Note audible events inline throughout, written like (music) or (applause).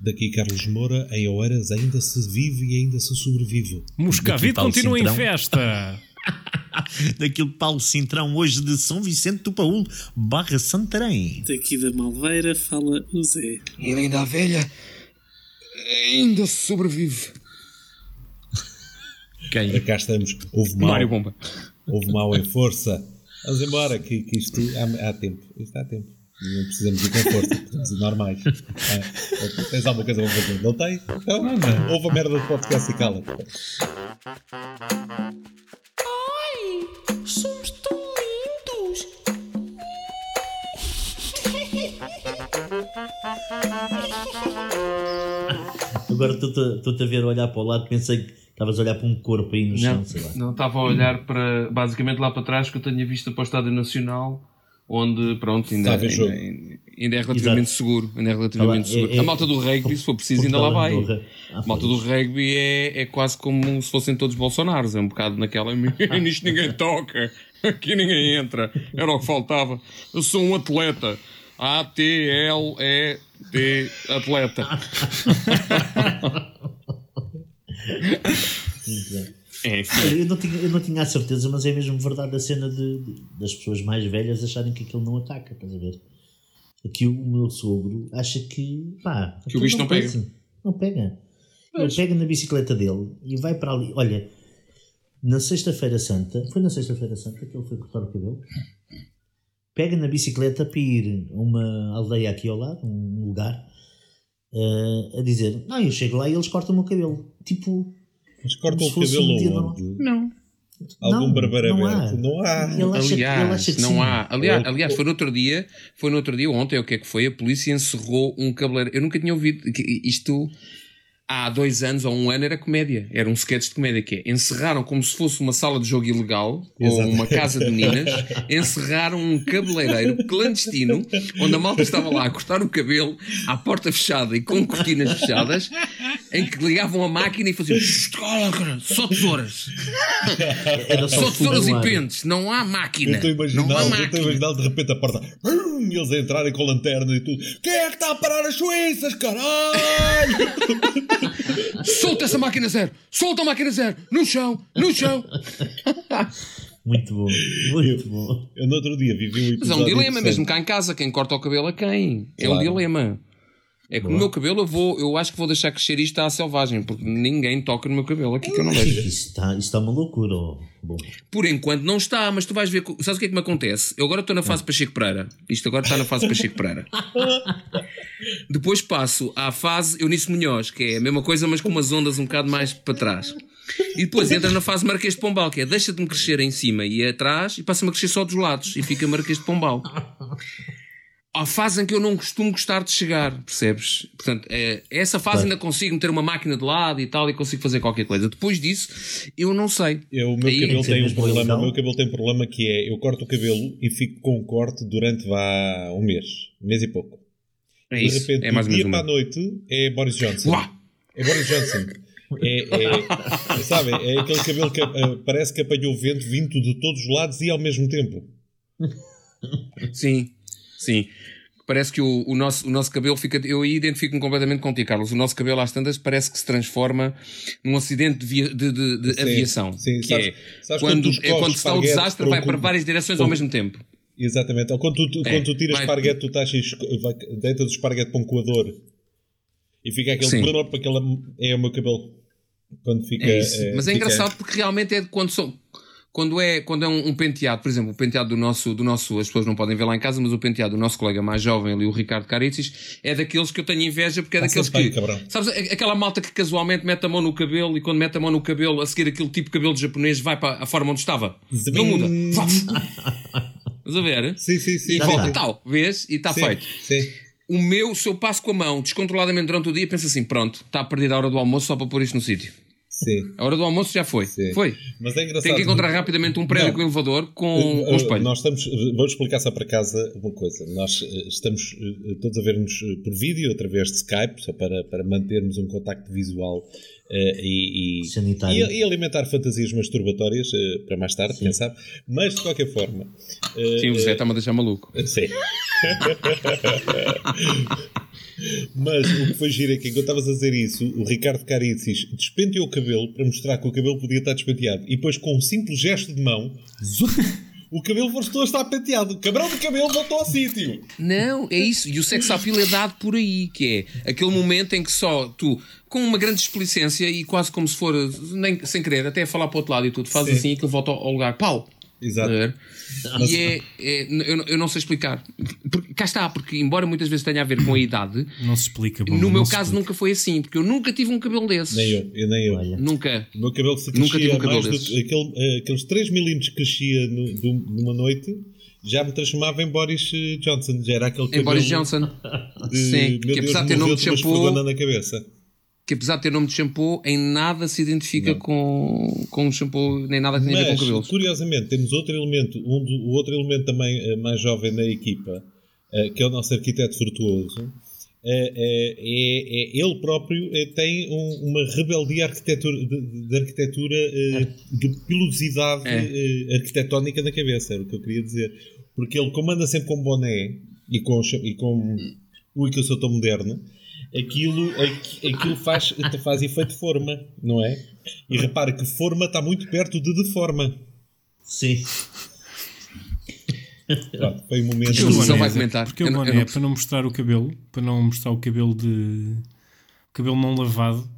Daqui Carlos Moura, em Oeiras ainda se vive e ainda se sobrevive. Moscavide continua Cintrão. em festa. (laughs) Daquilo Paulo Cintrão, hoje de São Vicente do Paúl, barra Santarém. Daqui da Malveira fala o Zé. E ainda a velha ainda se sobrevive. Quem? Cá estamos. Houve mal. Mário Bomba. Houve mal em força. Vamos embora, que, que isto há, há tempo. Isto há tempo. Não precisamos ir com força, precisamos ir normais. É. Tens alguma coisa para fazer? Não tem? Então, não, não. Houve a merda do podcast e cala. Ai, somos tão lindos. Agora estou-te a ver olhar para o lado, pensei que Estavas a olhar para um corpo aí no chão, não, sei lá. Não, estava a olhar para, basicamente lá para trás, que eu tenho a vista para o Estádio Nacional, onde, pronto, ainda, ainda, ainda, é relativamente Exato. seguro. Ainda é relativamente é, seguro. É, a malta do rugby, se for preciso, ainda lá vai. a malta do rugby é, é quase como se fossem todos Bolsonaros. É um bocado naquela. (laughs) Nisto ninguém toca, aqui ninguém entra. Era o que faltava. Eu sou um atleta. A-T-L-E-T, atleta. (laughs) É, eu, não tinha, eu não tinha a certeza, mas é mesmo verdade a cena de, de, das pessoas mais velhas acharem que aquilo não ataca, estás a ver? Aqui o meu sogro acha que pá, que o bicho não, não pega. Não pega. Ele pega na bicicleta dele e vai para ali. Olha, na Sexta-feira Santa, foi na Sexta-feira Santa que ele foi cortar o cabelo. Pega na bicicleta para ir a uma aldeia aqui ao lado, um lugar, uh, a dizer: Não, eu chego lá e eles cortam o meu cabelo. Tipo, mas cortam o cabelo um onde? Não. Algum não, barbeiro não há. Não há. aliás, não há. Aliás, aliás, foi no outro dia, foi no outro dia, ontem, o que é que foi? A polícia encerrou um cabeleireiro. Eu nunca tinha ouvido isto há dois anos ou um ano era comédia, era um sketch de comédia que é encerraram como se fosse uma sala de jogo ilegal Exato. ou uma casa de meninas, encerraram um cabeleireiro clandestino onde a malta estava lá a cortar o cabelo à porta fechada e com cortinas fechadas, em que ligavam a máquina e faziam só tesouras, só tesouras e pentes, não há máquina. Eu estou a imaginar, a de repente a porta e eles entrarem com a lanterna e tudo. Quem é que está a parar as suíças, caralho? Solta essa máquina zero! Solta a máquina zero! No chão! No chão! Muito bom, muito bom. Eu no outro dia vivi um episódio. Mas é um dilema, mesmo cá em casa, quem corta o cabelo a quem? É um dilema. É que o meu cabelo eu vou, eu acho que vou deixar crescer isto à selvagem, porque ninguém toca no meu cabelo aqui que eu não vejo. Isso está, isso está uma loucura. Bom. Por enquanto não está, mas tu vais ver. Sabes o que é que me acontece? Eu agora estou na fase Pacheco Pereira. Isto agora está na fase Pacheco Pereira. (laughs) Depois passo à fase Eunice Munhoz, que é a mesma coisa, mas com umas ondas um bocado mais para trás. E depois entra na fase Marquês de Pombal, que é deixa de me crescer em cima e atrás e passa-me a crescer só dos lados e fica Marquês de Pombal à fase em que eu não costumo gostar de chegar, percebes? Portanto, é, essa fase ainda consigo meter uma máquina de lado e tal e consigo fazer qualquer coisa. Depois disso, eu não sei. Eu, o meu Aí, cabelo tem um problema, o meu cabelo tem um problema que é eu corto o cabelo e fico com o corte durante vá, um mês, um mês e pouco. É de isso. repente, é mais do dia para a noite é Boris Johnson. Uá! É Boris Johnson. (laughs) É, é, sabe, é aquele cabelo que uh, parece que apanhou vento vindo de todos os lados e ao mesmo tempo. Sim, sim parece que o, o, nosso, o nosso cabelo fica. Eu aí identifico-me completamente contigo, Carlos. O nosso cabelo às tantas parece que se transforma num acidente de, via, de, de, de sim, aviação. Sim, que sabes, é, sabes quando, é quando está o desastre, vai para várias direções ao mesmo tempo. Exatamente. Ou quando tu, é, quando tu tiras vai, esparguete, tu estás dentro do esparguete para um coador e fica aquele problema porque é o meu cabelo. Quando fica. É é, Mas é fica... engraçado porque realmente é quando são quando é, quando é um, um, penteado, por exemplo, o penteado do nosso, do nosso, as pessoas não podem ver lá em casa, mas o penteado do nosso colega mais jovem ali, o Ricardo Caritzis, é daqueles que eu tenho inveja porque é daqueles que. Sabes, aquela malta que casualmente mete a mão no cabelo e quando mete a mão no cabelo, a seguir aquele tipo de cabelo japonês, vai para a forma onde estava. Não muda. Estás a ver? Sim, sim, sim. E volta e tal, vês? E está feito. Sim. O meu, se eu passo com a mão descontroladamente durante o dia, penso assim: pronto, está a perder a hora do almoço só para pôr isto no sítio. Sim. A hora do almoço já foi. Sim. Foi. Mas é engraçado. Tem que encontrar rapidamente um prédio não. com elevador com, uh, com espelho. Nós estamos, vamos explicar só para casa uma coisa. Nós uh, estamos uh, todos a ver-nos por vídeo através de Skype, só para, para mantermos um contacto visual e, e, e, e, alimentar fantasias masturbatórias para mais tarde, sim. quem sabe. Mas de qualquer forma. sim, o Zé está-me a deixar maluco. (laughs) Sim. (laughs) Mas o que foi giro é que enquanto estavas a dizer isso, o Ricardo Caricis despenteou o cabelo para mostrar que o cabelo podia estar despenteado. E depois, com um simples gesto de mão, (laughs) o cabelo voltou a estar penteado. O cabrão de cabelo voltou ao sítio. Não, é isso. E o sex appeal é dado por aí, que é aquele momento em que só tu, com uma grande explicência e quase como se for, nem, sem querer, até a falar para o outro lado e tudo, fazes assim e aquilo volta ao lugar. Pau! Exato. E é, é eu, eu, não sei explicar. Porque, cá está, porque embora muitas vezes tenha a ver com a idade, não se explica. Bom, no meu caso explica. nunca foi assim, porque eu nunca tive um cabelo desses. Nem eu, eu nem eu. Nunca. O meu cabelo se nunca tive um cabelo desses. Do, aquele, eh, aqueles 3 milímetros que crescia no, do, numa noite já me transformava em Boris eh, Johnson. Já era aquele cabelo. Em Boris Johnson. De, Sim, que apesar de ter nome de shampoo. na cabeça que apesar de ter nome de shampoo, em nada se identifica com, com um shampoo, nem nada tenha a ver com cabelos. Curiosamente, temos outro elemento, um do, o outro elemento também uh, mais jovem na equipa, uh, que é o nosso arquiteto virtuoso. Uh, é, é, ele próprio tem um, uma rebeldia arquitetura, de, de arquitetura de pilosidade é. arquitetónica na cabeça, era o que eu queria dizer. Porque ele comanda sempre com boné e com, e com ui que eu sou tão moderno, aquilo, aquilo faz, faz efeito forma, não é? E repara que forma está muito perto de deforma. Sim. Pronto, foi um momento. Porque o boné, vai comentar. Porque o boné é para não mostrar o cabelo, para não mostrar o cabelo de. cabelo não lavado.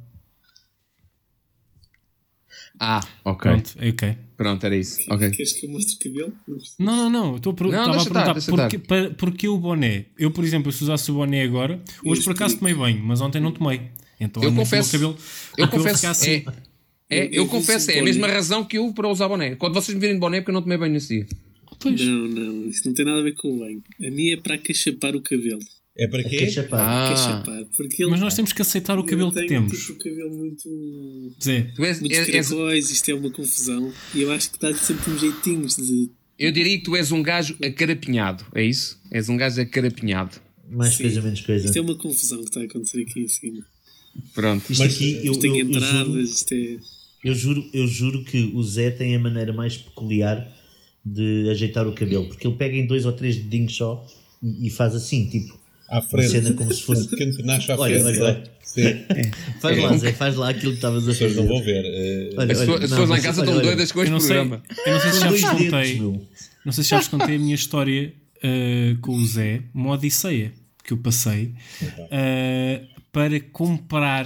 Ah, ok. Pronto, é ok. Pronto, era isso. Okay. Queres que eu mostre o cabelo? Não, não, não. Estou a, per... não, a perguntar porquê, para, porquê o boné. Eu, por exemplo, se usasse o boné agora, hoje por acaso tomei banho, mas ontem não tomei. Então eu confesso, cabelo, eu (laughs) confesso, assim. é, é, eu, eu confesso, é a mesma razão que eu para usar boné. Quando vocês me virem de boné é porque eu não tomei banho nesse dia. Pois. Não, não, isso não tem nada a ver com o banho. A minha é para cachapar o cabelo. É para quê? Ah. porque Mas nós temos que aceitar o cabelo que temos. Tipo, o cabelo muito. Zé. Tu és, és, isto é uma confusão. E eu acho que dá sempre uns jeitinhos de. Eu diria que tu és um gajo acarapinhado, é isso? És um gajo acarapinhado. Mais Sim. coisa, menos coisa. Isto é uma confusão que está a acontecer aqui em cima. Pronto. Isto Mas aqui, eu, tem eu, entradas, eu juro, isto é. Eu juro, eu juro que o Zé tem a maneira mais peculiar de ajeitar o cabelo, porque ele pega em dois ou três dedinhos só e, e faz assim, tipo à frente. Cena como se fosse. Um pequeno penacho à olha, frente. Olha, olha. (laughs) Faz lá, Zé, faz lá aquilo que estavas a fazer. As pessoas não vão ver. Uh... Olha, olha, as pessoas lá em casa estão doidas com este programa. Sei, eu não sei se já vos contei. Não sei se já vos contei a minha história uh, com o Zé, uma odisseia que eu passei uh, para comprar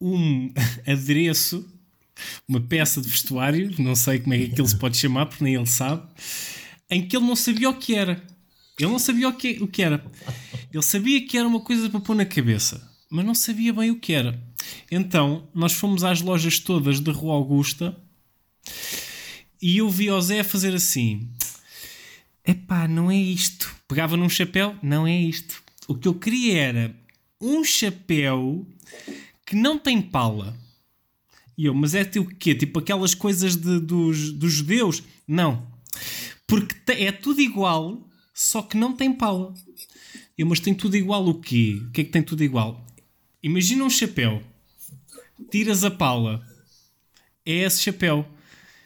um (laughs) adereço, uma peça de vestuário, não sei como é que aquilo se pode chamar, porque nem ele sabe, em que ele não sabia o que era. Ele não sabia o que, o que era. Ele sabia que era uma coisa para pôr na cabeça, mas não sabia bem o que era. Então, nós fomos às lojas todas da Rua Augusta e eu vi o Zé fazer assim: epá, não é isto. Pegava num chapéu, não é isto. O que eu queria era um chapéu que não tem pala. E eu, mas é o quê? Tipo aquelas coisas de, dos, dos judeus? Não. Porque é tudo igual, só que não tem pala. Eu, mas tem tudo igual o quê? O que é que tem tudo igual? Imagina um chapéu, tiras a pala, é esse chapéu.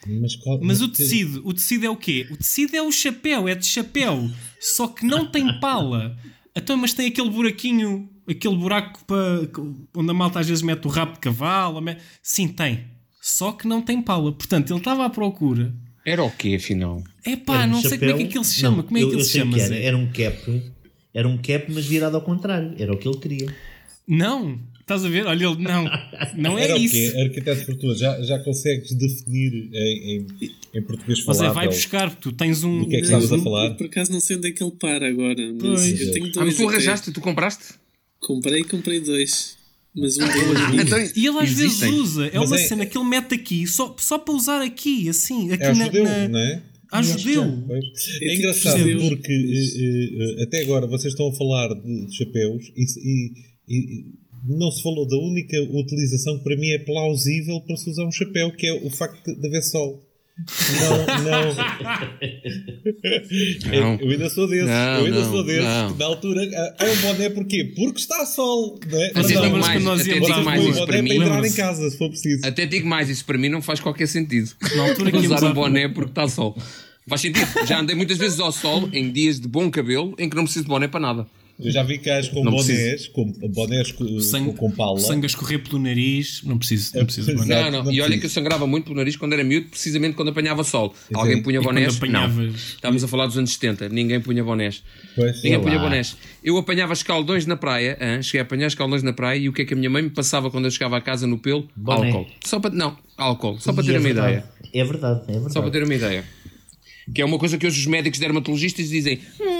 Mas, mas o tecido, o tecido é o quê? O tecido é o chapéu, é de chapéu, só que não tem pala. Então, mas tem aquele buraquinho, aquele buraco para, onde a malta às vezes mete o rabo de cavalo. Sim, tem. Só que não tem pala. Portanto, ele estava à procura era o quê, afinal? É pá, um não chapéu... sei como é que aquilo se chama. Não, como é que ele se chama? Era. era um cap, era um cap, mas virado ao contrário. Era o que ele queria. Não, estás a ver? Olha, ele não, não é era isso. O quê? Arquiteto Fortuna, já, já consegues definir em, em, em português falável? Mas é, vai buscar, porque tu tens um. O que é que estavas a falar? Por acaso não sei onde é que ele para agora. Mas pois. eu tenho dois. Ah, mas tu arranjaste, tu compraste? Comprei e comprei dois. Mas um deles. então, e ele às existem. vezes usa, é mas uma é... cena que ele mete aqui só, só para usar aqui, assim. Aqui é na, judeu, na... não é? Ajudeu. É, é engraçado porque uh, uh, até agora vocês estão a falar de chapéus e, e, e, não se falou da única utilização que para mim é plausível para se usar um chapéu, que é o facto de haver sol. Não, não. não. Eu ainda sou desses. Não, eu ainda não, sou desses. Que na altura. É um boné porquê? Porque está sol. Não é? Vocês não, mais, nós até digo mais isso para mim. para em casa, se for preciso. Até digo mais, isso para mim não faz qualquer sentido. Na altura que (laughs) usar um boné porque está sol. Faz sentido. Já andei muitas vezes ao sol em dias de bom cabelo em que não preciso de boné para nada. Eu já vi cães com bonés, com bonés com, sangue, com pala. Sangue a escorrer pelo nariz, não preciso, não preciso Não, não, não, e olha que eu sangrava muito pelo nariz quando era miúdo, precisamente quando apanhava sol. Exato. Alguém punha bonés? Apanhavas... Não. Estávamos a falar dos anos 70, ninguém punha bonés. Pois, ninguém punha lá. bonés. Eu apanhava escaldões na praia, hein? cheguei a apanhar escaldões na praia e o que é que a minha mãe me passava quando eu chegava a casa no pelo? Boné. Álcool. Só para, não, álcool, só para ter é uma verdade. ideia. É verdade, é verdade. Só para ter uma ideia. Que é uma coisa que hoje os médicos dermatologistas dizem: hum,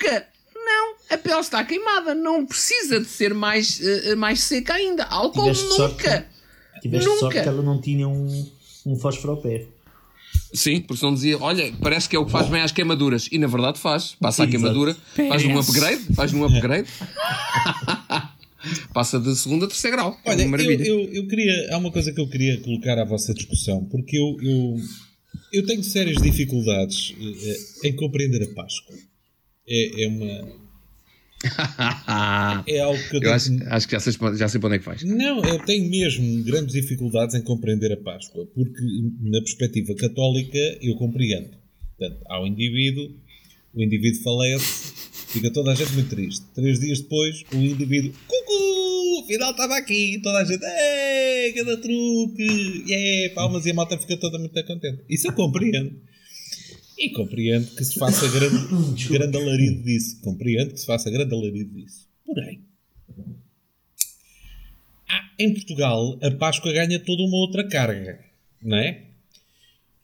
nunca, não, a pele está queimada, não precisa de ser mais, uh, mais seca ainda. Álcool tiveste nunca. Sorte, tiveste nunca. sorte que ela não tinha um, um fósforo ao pé. Sim, porque senão dizia, olha, parece que é o que faz bem às queimaduras. E na verdade faz. Passa a queimadura, faz um upgrade, faz um upgrade. (laughs) Passa de segunda a terceiro grau. É olha, eu, eu, eu, queria. Há uma coisa que eu queria colocar à vossa discussão, porque eu, eu, eu tenho sérias dificuldades eh, em compreender a Páscoa. É, é uma. (laughs) é algo que eu, eu acho, acho, que já sei, já sei para onde é que vais. Não, eu tenho mesmo grandes dificuldades em compreender a Páscoa, porque na perspectiva católica eu compreendo. Portanto, há o indivíduo, o indivíduo falece, fica toda a gente muito triste. Três dias depois, o indivíduo, cucu, afinal estava aqui, toda a gente, ei, cada truque, yeah, palmas e a malta fica toda muito contente. Isso eu compreendo. E compreendo que se faça grande, (coughs) grande alarido disso. Compreendo que se faça grande alarido disso. Porém, em Portugal, a Páscoa ganha toda uma outra carga, não é?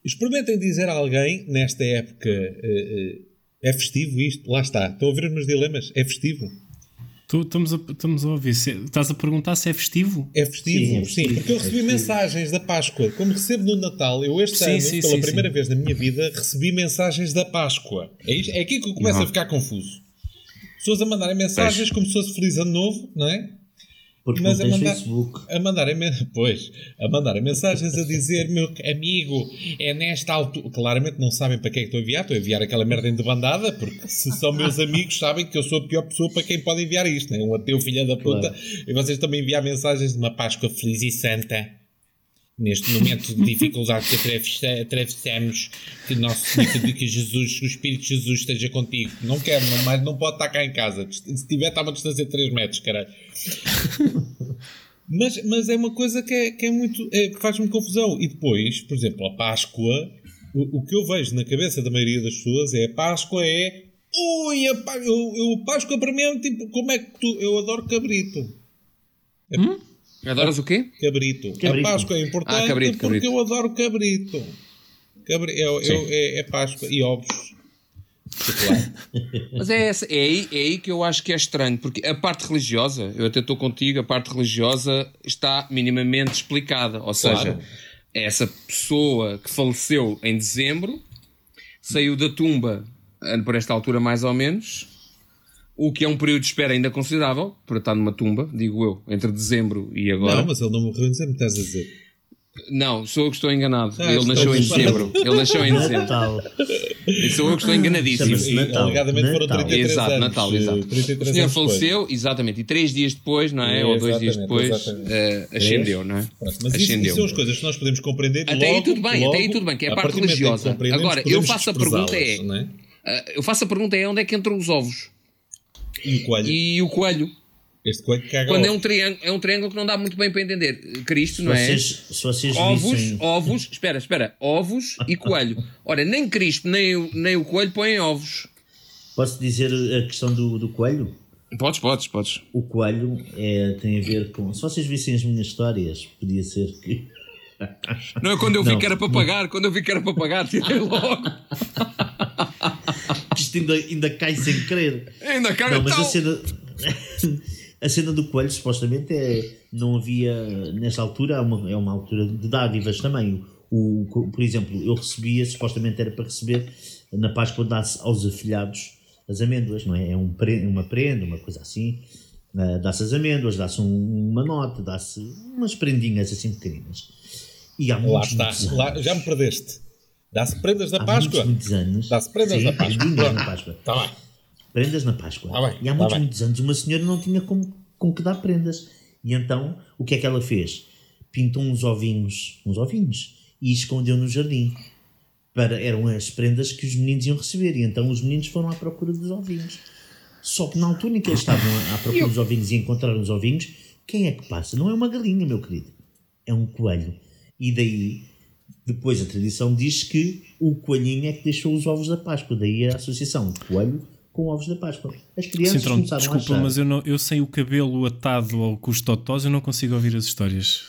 Experimentem dizer a alguém, nesta época, uh, uh, é festivo isto? Lá está. Estão a ver os meus dilemas? É festivo? Tu, estamos, a, estamos a ouvir. Se, estás a perguntar se é festivo? É festivo, sim, é festivo. sim porque eu recebi é mensagens da Páscoa. Como recebo no Natal, eu este sim, ano, sim, pela primeira vez na minha vida, recebi mensagens da Páscoa. É, isto, é aqui que eu começo não. a ficar confuso. Pessoas a mandarem mensagens como se fosse Feliz Ano Novo, não é? Porque mas não a mandar, Facebook. A mandarem, (laughs) pois, a mandarem mensagens a dizer, meu amigo, é nesta altura. Claramente não sabem para quem é que estou a enviar. Estou a enviar aquela merda em debandada, porque se são meus (laughs) amigos, sabem que eu sou a pior pessoa para quem pode enviar isto. Né? Um ateu filha da puta. Claro. E vocês também enviar mensagens de uma Páscoa feliz e santa neste momento de dificuldade que atravessamos, que nosso que Jesus, o Espírito de Jesus esteja contigo. Não quero, não, mas não pode estar cá em casa. Se tiver, está a uma distância de 3 metros, caralho. mas, mas é uma coisa que é, que é muito. É, faz-me confusão. E depois, por exemplo, a Páscoa, o, o, que eu vejo na cabeça da maioria das pessoas é a Páscoa é. Ui, a, eu, eu, Páscoa para mim é tipo, como é que tu. Eu adoro cabrito. É, hum? Adoras o quê? Cabrito. cabrito. A Páscoa é importante ah, cabrito, porque cabrito. eu adoro cabrito. Cabri é, é, é, Páscoa e ovos. (laughs) Mas é, essa, é, aí, é aí que eu acho que é estranho, porque a parte religiosa, eu até estou contigo, a parte religiosa está minimamente explicada. Ou seja, claro. essa pessoa que faleceu em dezembro saiu da tumba por esta altura, mais ou menos, o que é um período de espera ainda considerável para estar numa tumba, digo eu, entre dezembro e agora. Não, mas ele não morreu em dezembro, estás a dizer. Não, sou eu que estou enganado. Ah, ele nasceu em dezembro. Ele nasceu em dezembro. E sou eu que estou enganadíssimo. Natal. Alegadamente foram 33 exato, anos. Natal, exato. O senhor faleceu, depois. exatamente, e três dias depois, não é? é Ou dois dias depois, uh, ascendeu, não é? Mas ascendeu. Isso, são as coisas que nós podemos compreender. Até logo, aí tudo bem, logo, até aí tudo bem, que é a parte religiosa. Agora, eu faço a pergunta é. é? Eu faço a pergunta é onde é que entram os ovos? E o coelho. E o coelho. Este coelho caga Quando é um, triângulo, é um triângulo que não dá muito bem para entender. Cristo, se não é? vocês, é? Se vocês ovos, vissem... ovos, espera, espera, ovos e coelho. Ora, nem Cristo nem o, nem o coelho põem ovos. Posso dizer a questão do, do coelho? Podes, podes, podes. O coelho é, tem a ver com. Se vocês vissem as minhas histórias, podia ser que. Não é quando eu vi não, que era para pagar, quando eu vi que era para pagar, tirei logo. (laughs) Ainda, ainda cai sem querer. Ainda cai Não, mas a cena, (laughs) a cena do coelho, supostamente, é, não havia, nessa altura, é uma, é uma altura de dádivas também. O, o, por exemplo, eu recebia, supostamente era para receber, na Páscoa dá-se aos afilhados as amêndoas, não é? É um, uma prenda, uma coisa assim. Uh, dá-se as amêndoas, dá-se um, uma nota, dá-se umas prendinhas assim pequeninas. E há Lá está, Lá, já me perdeste. Dá-se prendas da há Páscoa. Muitos, muitos anos. Dá-se prendas Sim, da Páscoa. Prendas na Páscoa. Tá bem. Prendas na Páscoa. Tá bem, e há tá muitos, muitos anos uma senhora não tinha com, com que dar prendas. E então, o que é que ela fez? Pintou uns ovinhos, uns ovinhos, e escondeu no jardim. Para, eram as prendas que os meninos iam receber. E então os meninos foram à procura dos ovinhos. Só que na altura em que eles estavam à procura dos ovinhos e encontraram os ovinhos, quem é que passa? Não é uma galinha, meu querido. É um coelho. E daí, depois a tradição diz que o coelhinho é que deixou os ovos da Páscoa. Daí a associação coelho com ovos da Páscoa. As crianças Sim, começaram desculpa, a achar... mas eu, não, eu sem o cabelo atado ao com os totós, eu não consigo ouvir as histórias.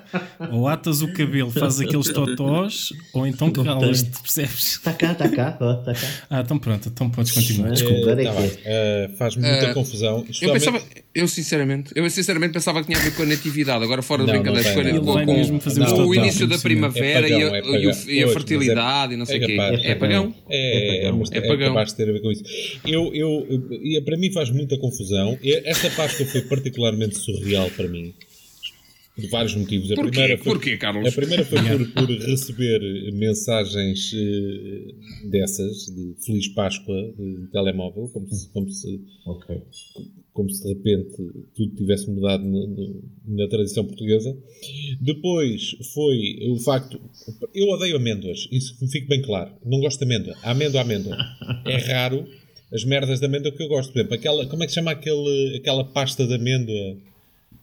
(laughs) ou atas o cabelo, faz aqueles totós, ou então calas-te, percebes? Está cá, está cá, está cá. Ah, então pronto, então podes continuar. Desculpa, é, tá é. Uh, faz muita uh, confusão. Eu, pensava, eu sinceramente, eu sinceramente pensava que tinha a ver com a natividade, agora fora de brincadeiras, com, com, com, com o início da primavera é pagão, e, a, e, a, fertilidade e não sei o quê. É pagão. É, é pagão. É capaz de ter a ver com isso. Eu, eu, eu, para mim faz muita confusão. Esta Páscoa foi particularmente surreal para mim. Por vários motivos. A Porquê? primeira foi, Porquê, Carlos? A primeira foi por, por receber mensagens uh, dessas, de Feliz Páscoa, de telemóvel, como se, como se, okay. como se de repente tudo tivesse mudado no, no, na tradição portuguesa. Depois foi o facto. Eu odeio amêndoas, isso fique bem claro. Não gosto de amêndoa. Amêndoa, amêndoa. É raro as merdas de amêndoa que eu gosto. Por exemplo, aquela, como é que se chama aquele, aquela pasta de amêndoa?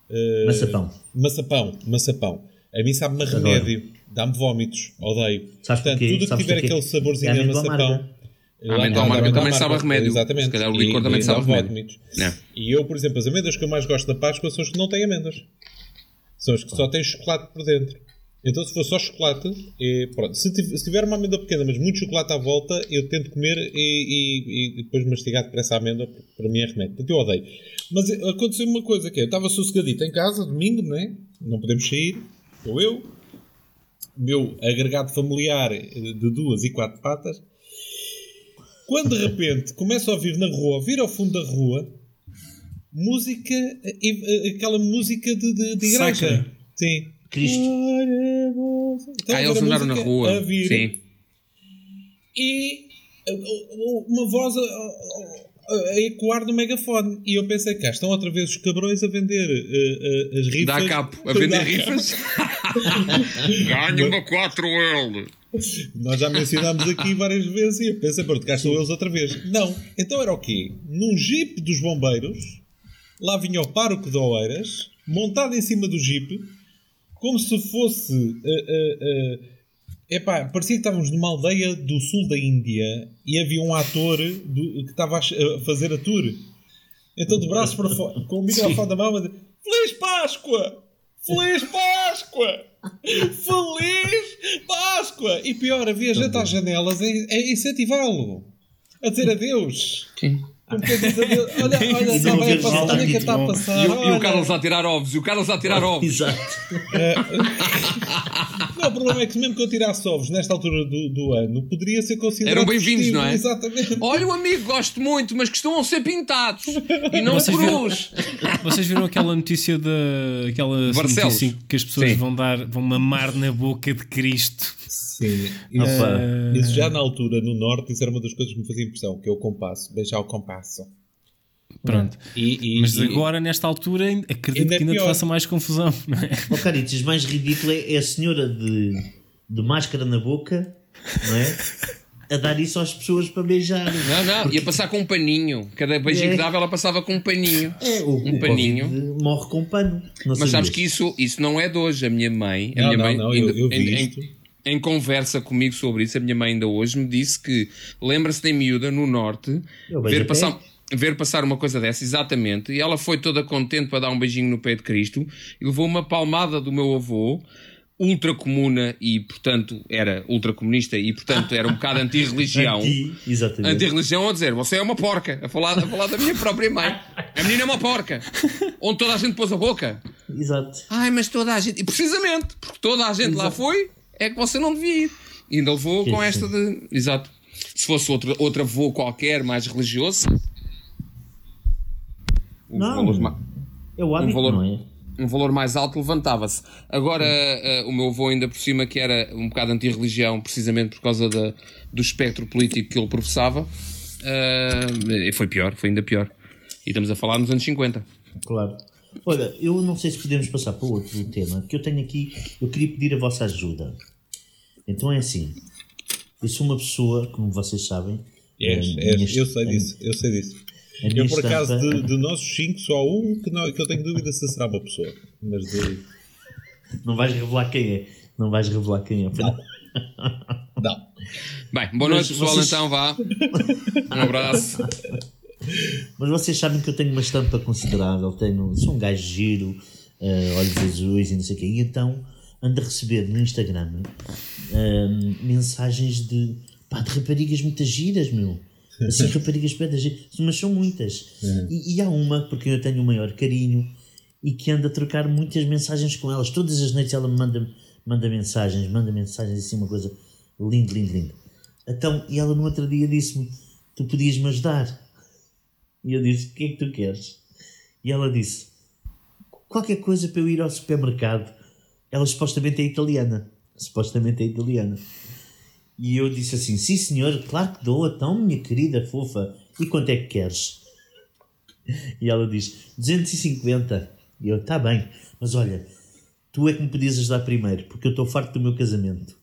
Uh, maçapão. Maçapão, maçapão. A mim sabe-me remédio, dá-me vómitos, odeio. Sabes Portanto, porquê? tudo que tiver aquele saborzinho é a maçapão. A amêndoa amarga também sabe a remédio. Exatamente. Se calhar o licor também sabe a remédio. E eu, por exemplo, as amêndoas que eu mais gosto da Páscoa são as que não têm amêndoas. São as que só têm chocolate por dentro. Então, se for só chocolate, é, pronto. Se, se, tiver uma amêndoa pequena, mas muito chocolate à volta, eu tento comer e, e, e depois mastigar depressa a amêndoa, porque para mim é remédio. Portanto, eu odeio. Mas aconteceu uma coisa que é, eu estava sossegadito em casa, domingo, não é? Não podemos sair. Ou eu, meu agregado familiar de duas e quatro patas. Quando de repente começo a ouvir na rua, vir ao fundo da rua, música, aquela música de, de, de igreja. Sim. Cristo. Então, ah, eles andaram na rua. Sim. E uma voz a, a, a, ecoar no megafone. E eu pensei, cá estão outra vez os cabrões a vender uh, uh, as rifas. Dá capo, a vender (laughs) rifas. (laughs) Ganha uma 4L. Nós já mencionámos aqui várias vezes e eu pensei, pronto, cá estão eles outra vez. Não. Então era o quê? Num jeep dos bombeiros, lá vinha o pároco de Oeiras, montado em cima do jeep, como se fosse. Uh, uh, uh, epá, parecia que estávamos numa aldeia do sul da Índia e havia um ator do, que estava a, fazer a tour. Então, de braços para fora, com o microfone da mão, Feliz Páscoa! Feliz Páscoa! Feliz Páscoa! E pior, havia gente às janelas a, a incentivá-lo, a dizer adeus. Sim. (laughs) Olha, olha, já vai passar, olha que está a passar. E, e, o Carlos a tirar ovos, e o Carlos a tirar ovos. Exato. É. não, o problema é que mesmo que eu tirasse ovos nesta altura do, do ano, poderia ser considerado. Eram bem-vindos, não é? Exatamente. Olha, o amigo, gosto muito, mas costumam ser pintados e não vocês cruz. Viram, (laughs) vocês viram aquela notícia da. aquela notícia que as pessoas vão dar, vão mamar na boca de Cristo. Sim, isso, uh... isso, já na altura, no Norte, isso era uma das coisas que me fazia impressão, que é o compasso, beijar o compasso. Pronto. E, e, Mas agora, e, nesta altura, acredito é que ainda te faça mais confusão. (laughs) Não é? Oh, Caritas, mais ridículo é a senhora de, de máscara na boca, não é? A dar isso às pessoas para beijar. Não, não, Porque... ia passar com um paninho. Cada beijinho é. que dava, ela passava com um paninho. É, o, um o paninho. morre com um pano. Não Mas sabes que isso, isso não é de hoje. A minha mãe. A não, minha não, mãe não, eu, eu vi em, conversa comigo sobre isso, a minha mãe ainda hoje me disse que lembra-se de miúda no norte ver passar, ver passar uma coisa dessa, exatamente, e ela foi toda contente para dar um beijinho no pé de Cristo e levou uma palmada do meu avô ultracomuna e, portanto, era ultracomunista e, portanto, era um bocado anti-religião. (laughs) Anti. Anti-religião a dizer, você é uma porca, a falar, a falar da minha própria mãe. A menina é uma porca. Onde toda a gente pôs a boca. Exato. Ai, mas toda a gente... E precisamente, porque toda a gente Exato. lá foi, é que você não devia ir. E ainda levou com esta de... Exato. Se fosse outro, outro avô qualquer, mais religioso... Não, ma... é o hábito, um valor... não é? um valor mais alto levantava-se. Agora, uh, o meu avô, ainda por cima, que era um bocado anti-religião, precisamente por causa da, do espectro político que ele professava, uh, foi pior, foi ainda pior. E estamos a falar nos anos 50. Claro. Olha, eu não sei se podemos passar para outro tema, que eu tenho aqui, eu queria pedir a vossa ajuda. Então é assim, eu sou uma pessoa, como vocês sabem. Yes, é, yes, eu sei disso, eu sei disso. Eu, por acaso, de, de (laughs) nossos cinco, só um que, não, que eu tenho dúvida se será uma pessoa. Mas de... Não vais revelar quem é. Não vais revelar quem é. Não. não. Bem, boa noite, pessoal. Vocês... Então vá. (laughs) Um abraço. Mas vocês sabem que eu tenho uma estampa considerável. Tenho, sou um gajo giro, uh, olhos azuis e não sei o quê. E então ando a receber no Instagram uh, mensagens de, pá, de raparigas muitas giras, meu. Assim, (laughs) raparigas pedas, mas são muitas. Uhum. E, e, há uma, porque eu tenho o maior carinho, e que anda a trocar muitas mensagens com elas. Todas as noites ela me manda, manda mensagens, manda mensagens, assim, uma coisa linda, linda, linda. Então, e ela no outro dia disse-me: Tu podias me ajudar. E eu disse: O que é que tu queres? E ela disse: Qualquer coisa para eu ir ao supermercado. Ela supostamente é italiana. Supostamente é italiana. E eu disse assim: Sim, senhor, claro que dou, então, minha querida fofa. E quanto é que queres? E ela diz: 250. E eu: Tá bem, mas olha, tu é que me podias ajudar primeiro, porque eu estou farto do meu casamento.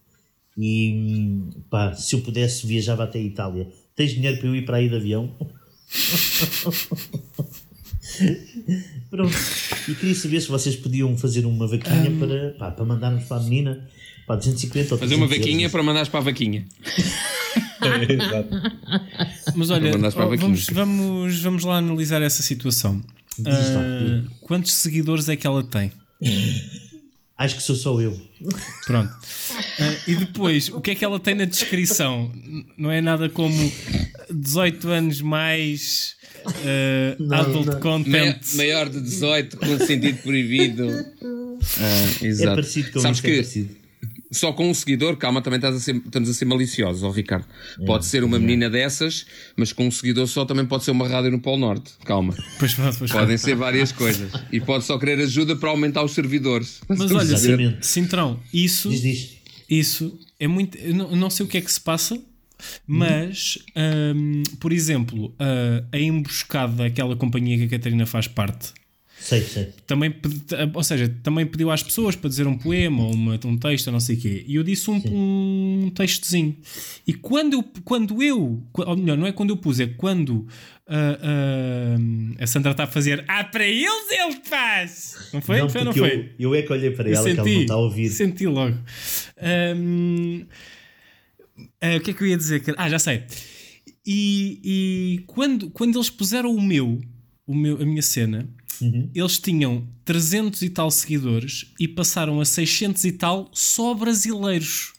E pá, se eu pudesse, viajava até a Itália. Tens dinheiro para eu ir para aí de avião? (laughs) Pronto. E queria saber se vocês podiam fazer uma vaquinha um... para, pá, para mandarmos para a menina Pá, 250 Fazer uma vaquinha para mandares para a vaquinha. (laughs) é, exato. Mas olha, oh, vamos, vamos, vamos lá analisar essa situação. Uh, quantos seguidores é que ela tem? (laughs) Acho que sou só eu. Pronto. Uh, e depois, o que é que ela tem na descrição? Não é nada como 18 anos mais uh, não, adult não. content. Maior de 18 com sentido proibido. Uh, exato. É parecido com Sabes é que é parecido só com um seguidor, calma, também estás a ser, estamos a ser maliciosos, ó Ricardo. Pode ser uma menina dessas, mas com um seguidor só também pode ser uma rádio no Polo Norte. Calma. Pois, pois, Podem ser várias coisas. E pode só querer ajuda para aumentar os servidores. Mas olha, Cintrão, isso, diz, diz. isso é muito. Não, não sei o que é que se passa, mas, hum, por exemplo, a, a emboscada daquela companhia que a Catarina faz parte Sei, sei. Também, ou seja, também pediu às pessoas para dizer um poema ou uma, um texto, não sei o quê. E eu disse um, um textozinho. E quando eu, quando eu, ou melhor, não é quando eu pus, é quando uh, uh, a Sandra está a fazer Ah, para eles ele faz! Não foi? Não, foi, não foi? Eu, eu é que olhei para eu ela senti, que ela não está a ouvir. Senti logo. Um, uh, o que é que eu ia dizer? Ah, já sei. E, e quando, quando eles puseram o meu, o meu, a minha cena Uhum. Eles tinham 300 e tal seguidores e passaram a 600 e tal só brasileiros.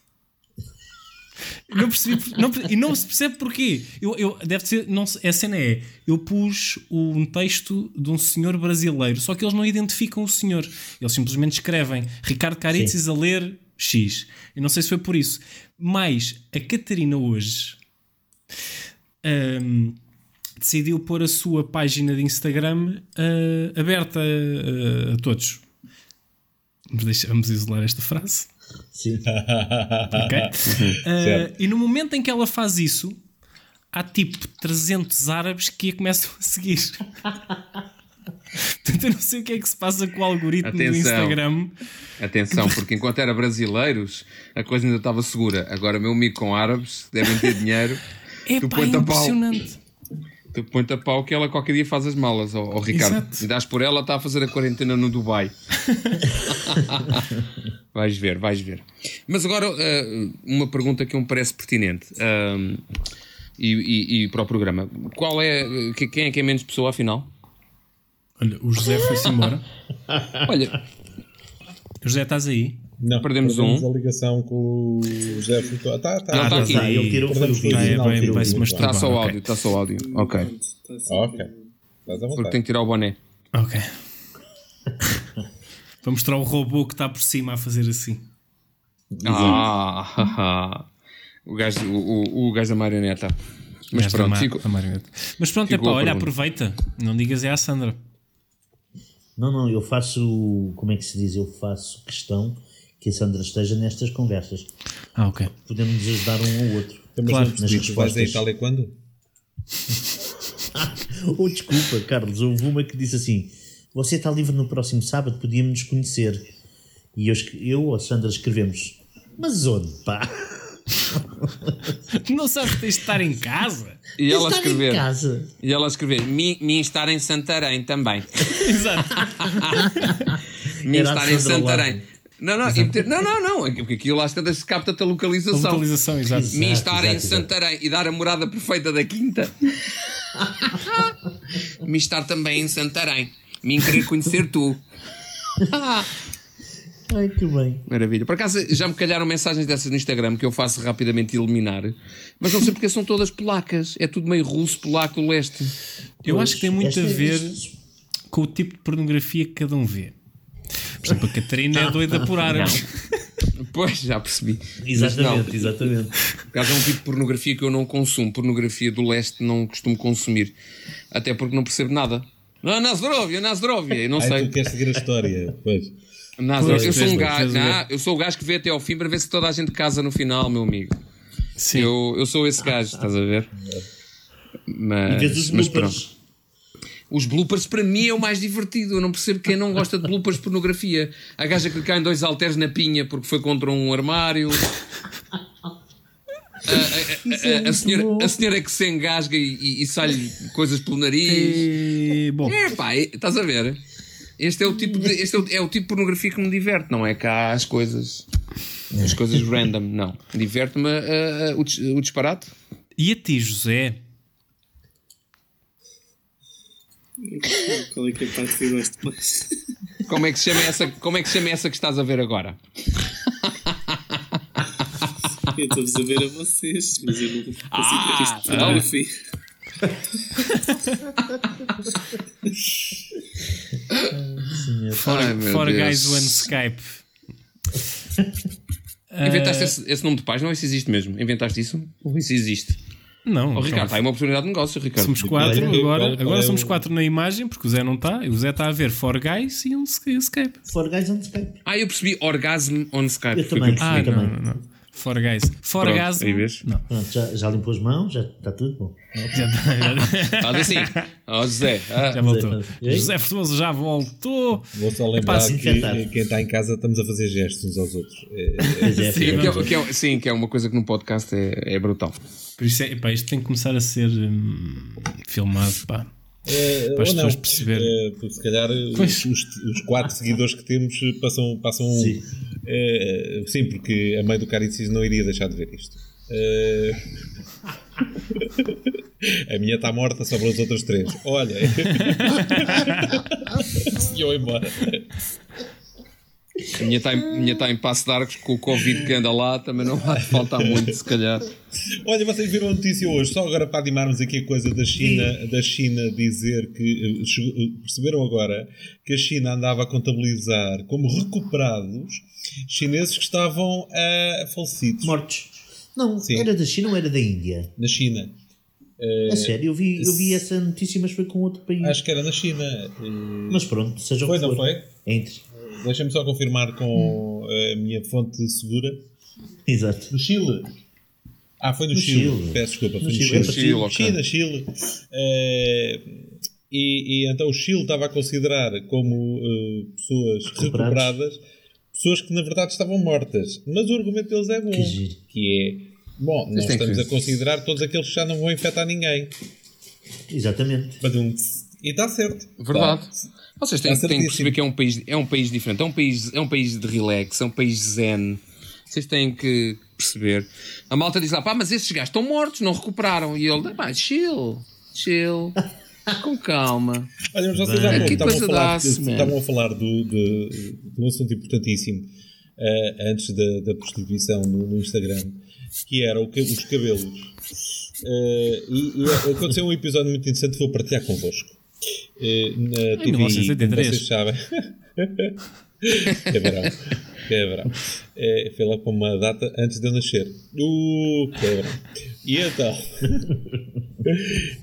Não percebi, não, e não se percebe porquê. Eu, eu, deve ser, não, a cena é: eu pus um texto de um senhor brasileiro, só que eles não identificam o senhor. Eles simplesmente escrevem Ricardo Caritzis a ler X. Eu não sei se foi por isso. Mas a Catarina hoje. Um, decidiu pôr a sua página de Instagram uh, aberta uh, a todos. Vamos, vamos isolar esta frase. Sim. (laughs) ok? Uh, e no momento em que ela faz isso, há tipo 300 árabes que a começam a seguir. (laughs) (laughs) Portanto, eu não sei o que é que se passa com o algoritmo Atenção. do Instagram. Atenção, porque enquanto era brasileiros, a coisa ainda estava segura. Agora, meu amigo com árabes, devem ter dinheiro. É pá, é impressionante põe-te a pau que ela qualquer dia faz as malas, ó, ó Ricardo. Exato. E dás por ela, está a fazer a quarentena no Dubai. (laughs) vais ver, vais ver. Mas agora, uh, uma pergunta que me parece pertinente. Uh, e, e, e, para o programa. Qual é. Quem é que é menos pessoa, afinal? Olha, o José foi-se embora. (laughs) Olha. José, estás aí? Não, perdemos, perdemos um. a ligação com o José Foucault. Ah, tá, tá, ah, tá, aqui. Tá, ele tirou o vídeo. Está só o áudio, está só o áudio. Ok. Ok. Porque tem que tirar o boné. Ok. (laughs) Vou mostrar o robô que está por cima a fazer assim. Ah, (laughs) o gajo, o, o, gajo da marioneta. Mas pronto, da fico, marioneta. Mas pronto, é pá, olha, aproveita. Não digas é a Sandra. Não, não, eu faço, como é que se diz? Eu faço questão que a Sandra esteja nestas conversas. Ah, ok. Podemos nos ajudar um ao outro. Mas claro, nas respostas. Vais a Itália quando? (laughs) oh, desculpa, Carlos, houve uma que disse assim: Você está livre no próximo sábado, podíamos nos conhecer. E eu, eu ou a Sandra escrevemos: Mas onde, pá? Não sabes que tens de estar em casa? E ela escrever. Em casa. E ela escrever, me, me estar em Santarém também. (laughs) Exato. (laughs) me estar em Santarém. Não, não, não, não, não, porque aquilo às tantas capta-te a localização. A localização, exato. Me estar exato, em Santarém exato. e dar a morada perfeita da quinta. (laughs) me estar também em Santarém. Me querer conhecer tu. Ai, que bem. Maravilha. Por acaso já me calharam mensagens dessas no Instagram que eu faço rapidamente eliminar, mas não sei porque são todas polacas. É tudo meio russo, polaco do leste. Eu acho que tem muito a é ver com o tipo de pornografia que cada um vê. Por exemplo, a Catarina é doida por árabes. (laughs) Pois, já percebi. Exatamente, exatamente. Por causa é um tipo de pornografia que eu não consumo. Pornografia do leste não costumo consumir. Até porque não percebo nada. Não, na Zdrovia, na Zdrovia. Não Ai, sei. tu queres seguir a história, pois. Não, pois, eu, sou um gajo, não, eu sou o gajo que vê até ao fim para ver se toda a gente casa no final, meu amigo. Sim. Eu, eu sou esse gajo, estás a ver? Mas, mas pronto. Os bloopers para mim é o mais divertido. Eu não percebo quem não gosta de bloopers de pornografia. A gaja que cai em dois halteres na pinha porque foi contra um armário. A, a, a, a, senhora, a senhora que se engasga e, e, e sai coisas pelo nariz. E, bom. É pá, estás a ver? Este é o tipo de, este é o, é o tipo de pornografia que me diverte, não é cá as coisas. As coisas random, não. Diverte-me uh, uh, o, o disparate. E a ti, José? Qual é que é a parte que gosto mais? Como é que se chama essa, como é que, se chama essa que estás a ver agora? Eu estou-vos a ver a vocês, mas eu não consigo ah, ver isto de fotografia. (laughs) for, Ai, for guys one Skype. (laughs) Inventaste uh, esse, esse, nome de página ou isso existe mesmo? Inventaste isso? Ou isso existe? Não. Oh, Ricardo, está aí uma oportunidade de negócio, Ricardo. Somos quatro agora. Agora somos quatro na imagem, porque o Zé não está. E o Zé está a ver For Guys e um Skype. For Guys on Skype. Ah, eu percebi Orgasm on Skype. Eu também. Ah, não, não, não. For guys. For Pronto, guys. Aí vês? Não. Pronto, já, já limpou as mãos, já está tudo bom. Já está. Faz assim. Ó, José. Ah. Já voltou. José Formoso já voltou. Vou só lembrar Epá, que quem está em casa estamos a fazer gestos uns aos outros. É, é, sim, que é, que é, sim, que é uma coisa que no podcast é, é brutal. Por isso, é, epá, isto tem que começar a ser hum, filmado, pá. É, para as pessoas perceberem. É, se calhar os, os, quatro seguidores que temos passam, passam sim. É, sim, porque a mãe do Caricis não iria deixar de ver isto. É, (laughs) a minha está morta, sobram os outros três. Olha, (laughs) se eu embora. A minha está em, tá em passo de arcos com o Covid que anda lá, também não vai faltar muito, se calhar. Olha, vocês viram a notícia hoje, só agora para animarmos aqui a coisa da China, da China dizer que eh, perceberam agora que a China andava a contabilizar como recuperados chineses que estavam uh, falecidos. Mortos. Não, Sim. era da China ou era da Índia? Na China. Uh, a sério, eu vi, eu vi essa notícia, mas foi com outro país. Acho que era na China. Uh, mas pronto, seja o que for. não foi? Entre. Deixa-me só confirmar com a minha fonte segura. Exato. No Chile. Ah, foi no, no Chile. Chile. Peço desculpa, foi no, Chile. Chile. Chile, okay. China, Chile. Uh, e, e, então o Chile estava a considerar como uh, pessoas recuperadas pessoas que na verdade estavam mortas. Mas o argumento deles é bom. Que, que é, bom, nós estamos a considerar todos aqueles que já não vão infectar ninguém. Exatamente. E está certo. Verdade. Tá. Vocês têm, têm que perceber que é um, país, é um país diferente, é um país, é um país de relax, é um país zen. Vocês têm que perceber. A malta diz lá, pá, mas esses gajos estão mortos, não recuperaram. E ele, pá, chill, chill. (laughs) Com calma. Olha, mas vocês já estavam, a falar, estavam a falar do, de, de um assunto importantíssimo uh, antes da, da prostituição no, no, Instagram, que era o, os cabelos. Uh, e, e, aconteceu um episódio muito interessante que vou partilhar convosco. Uh, na TV, 1973. vocês sabem. (laughs) que verão. Que verão. É, foi lá com uma data antes de eu nascer. Uh, verão. E então. (laughs)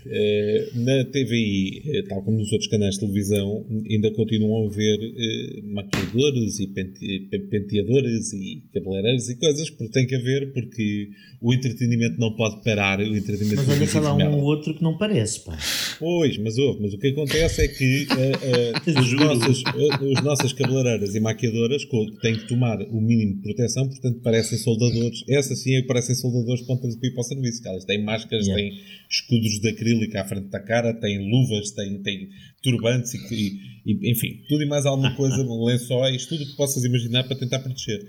Eh, na TVI, eh, tal como nos outros canais de televisão, ainda continuam a haver uh, maquiadores e pente, penteadores e cabeleireiros e coisas, porque tem que haver, porque o entretenimento não pode parar. O entretenimento mas olha que lá um ou outro que não parece, pá. Pois, mas ouve, mas o que acontece é que (laughs) uh, uh, os, nossos, os nossas cabeleireiras e maquiadoras têm que tomar o mínimo de proteção, portanto parecem soldadores. Essas sim parecem soldadores pontas de pipa ao serviço, elas têm máscaras, yeah. têm escudos de acrílico à frente da cara, têm luvas, têm, têm turbantes e, e, enfim, tudo e mais alguma coisa, (laughs) lençóis, tudo o que possas imaginar para tentar proteger.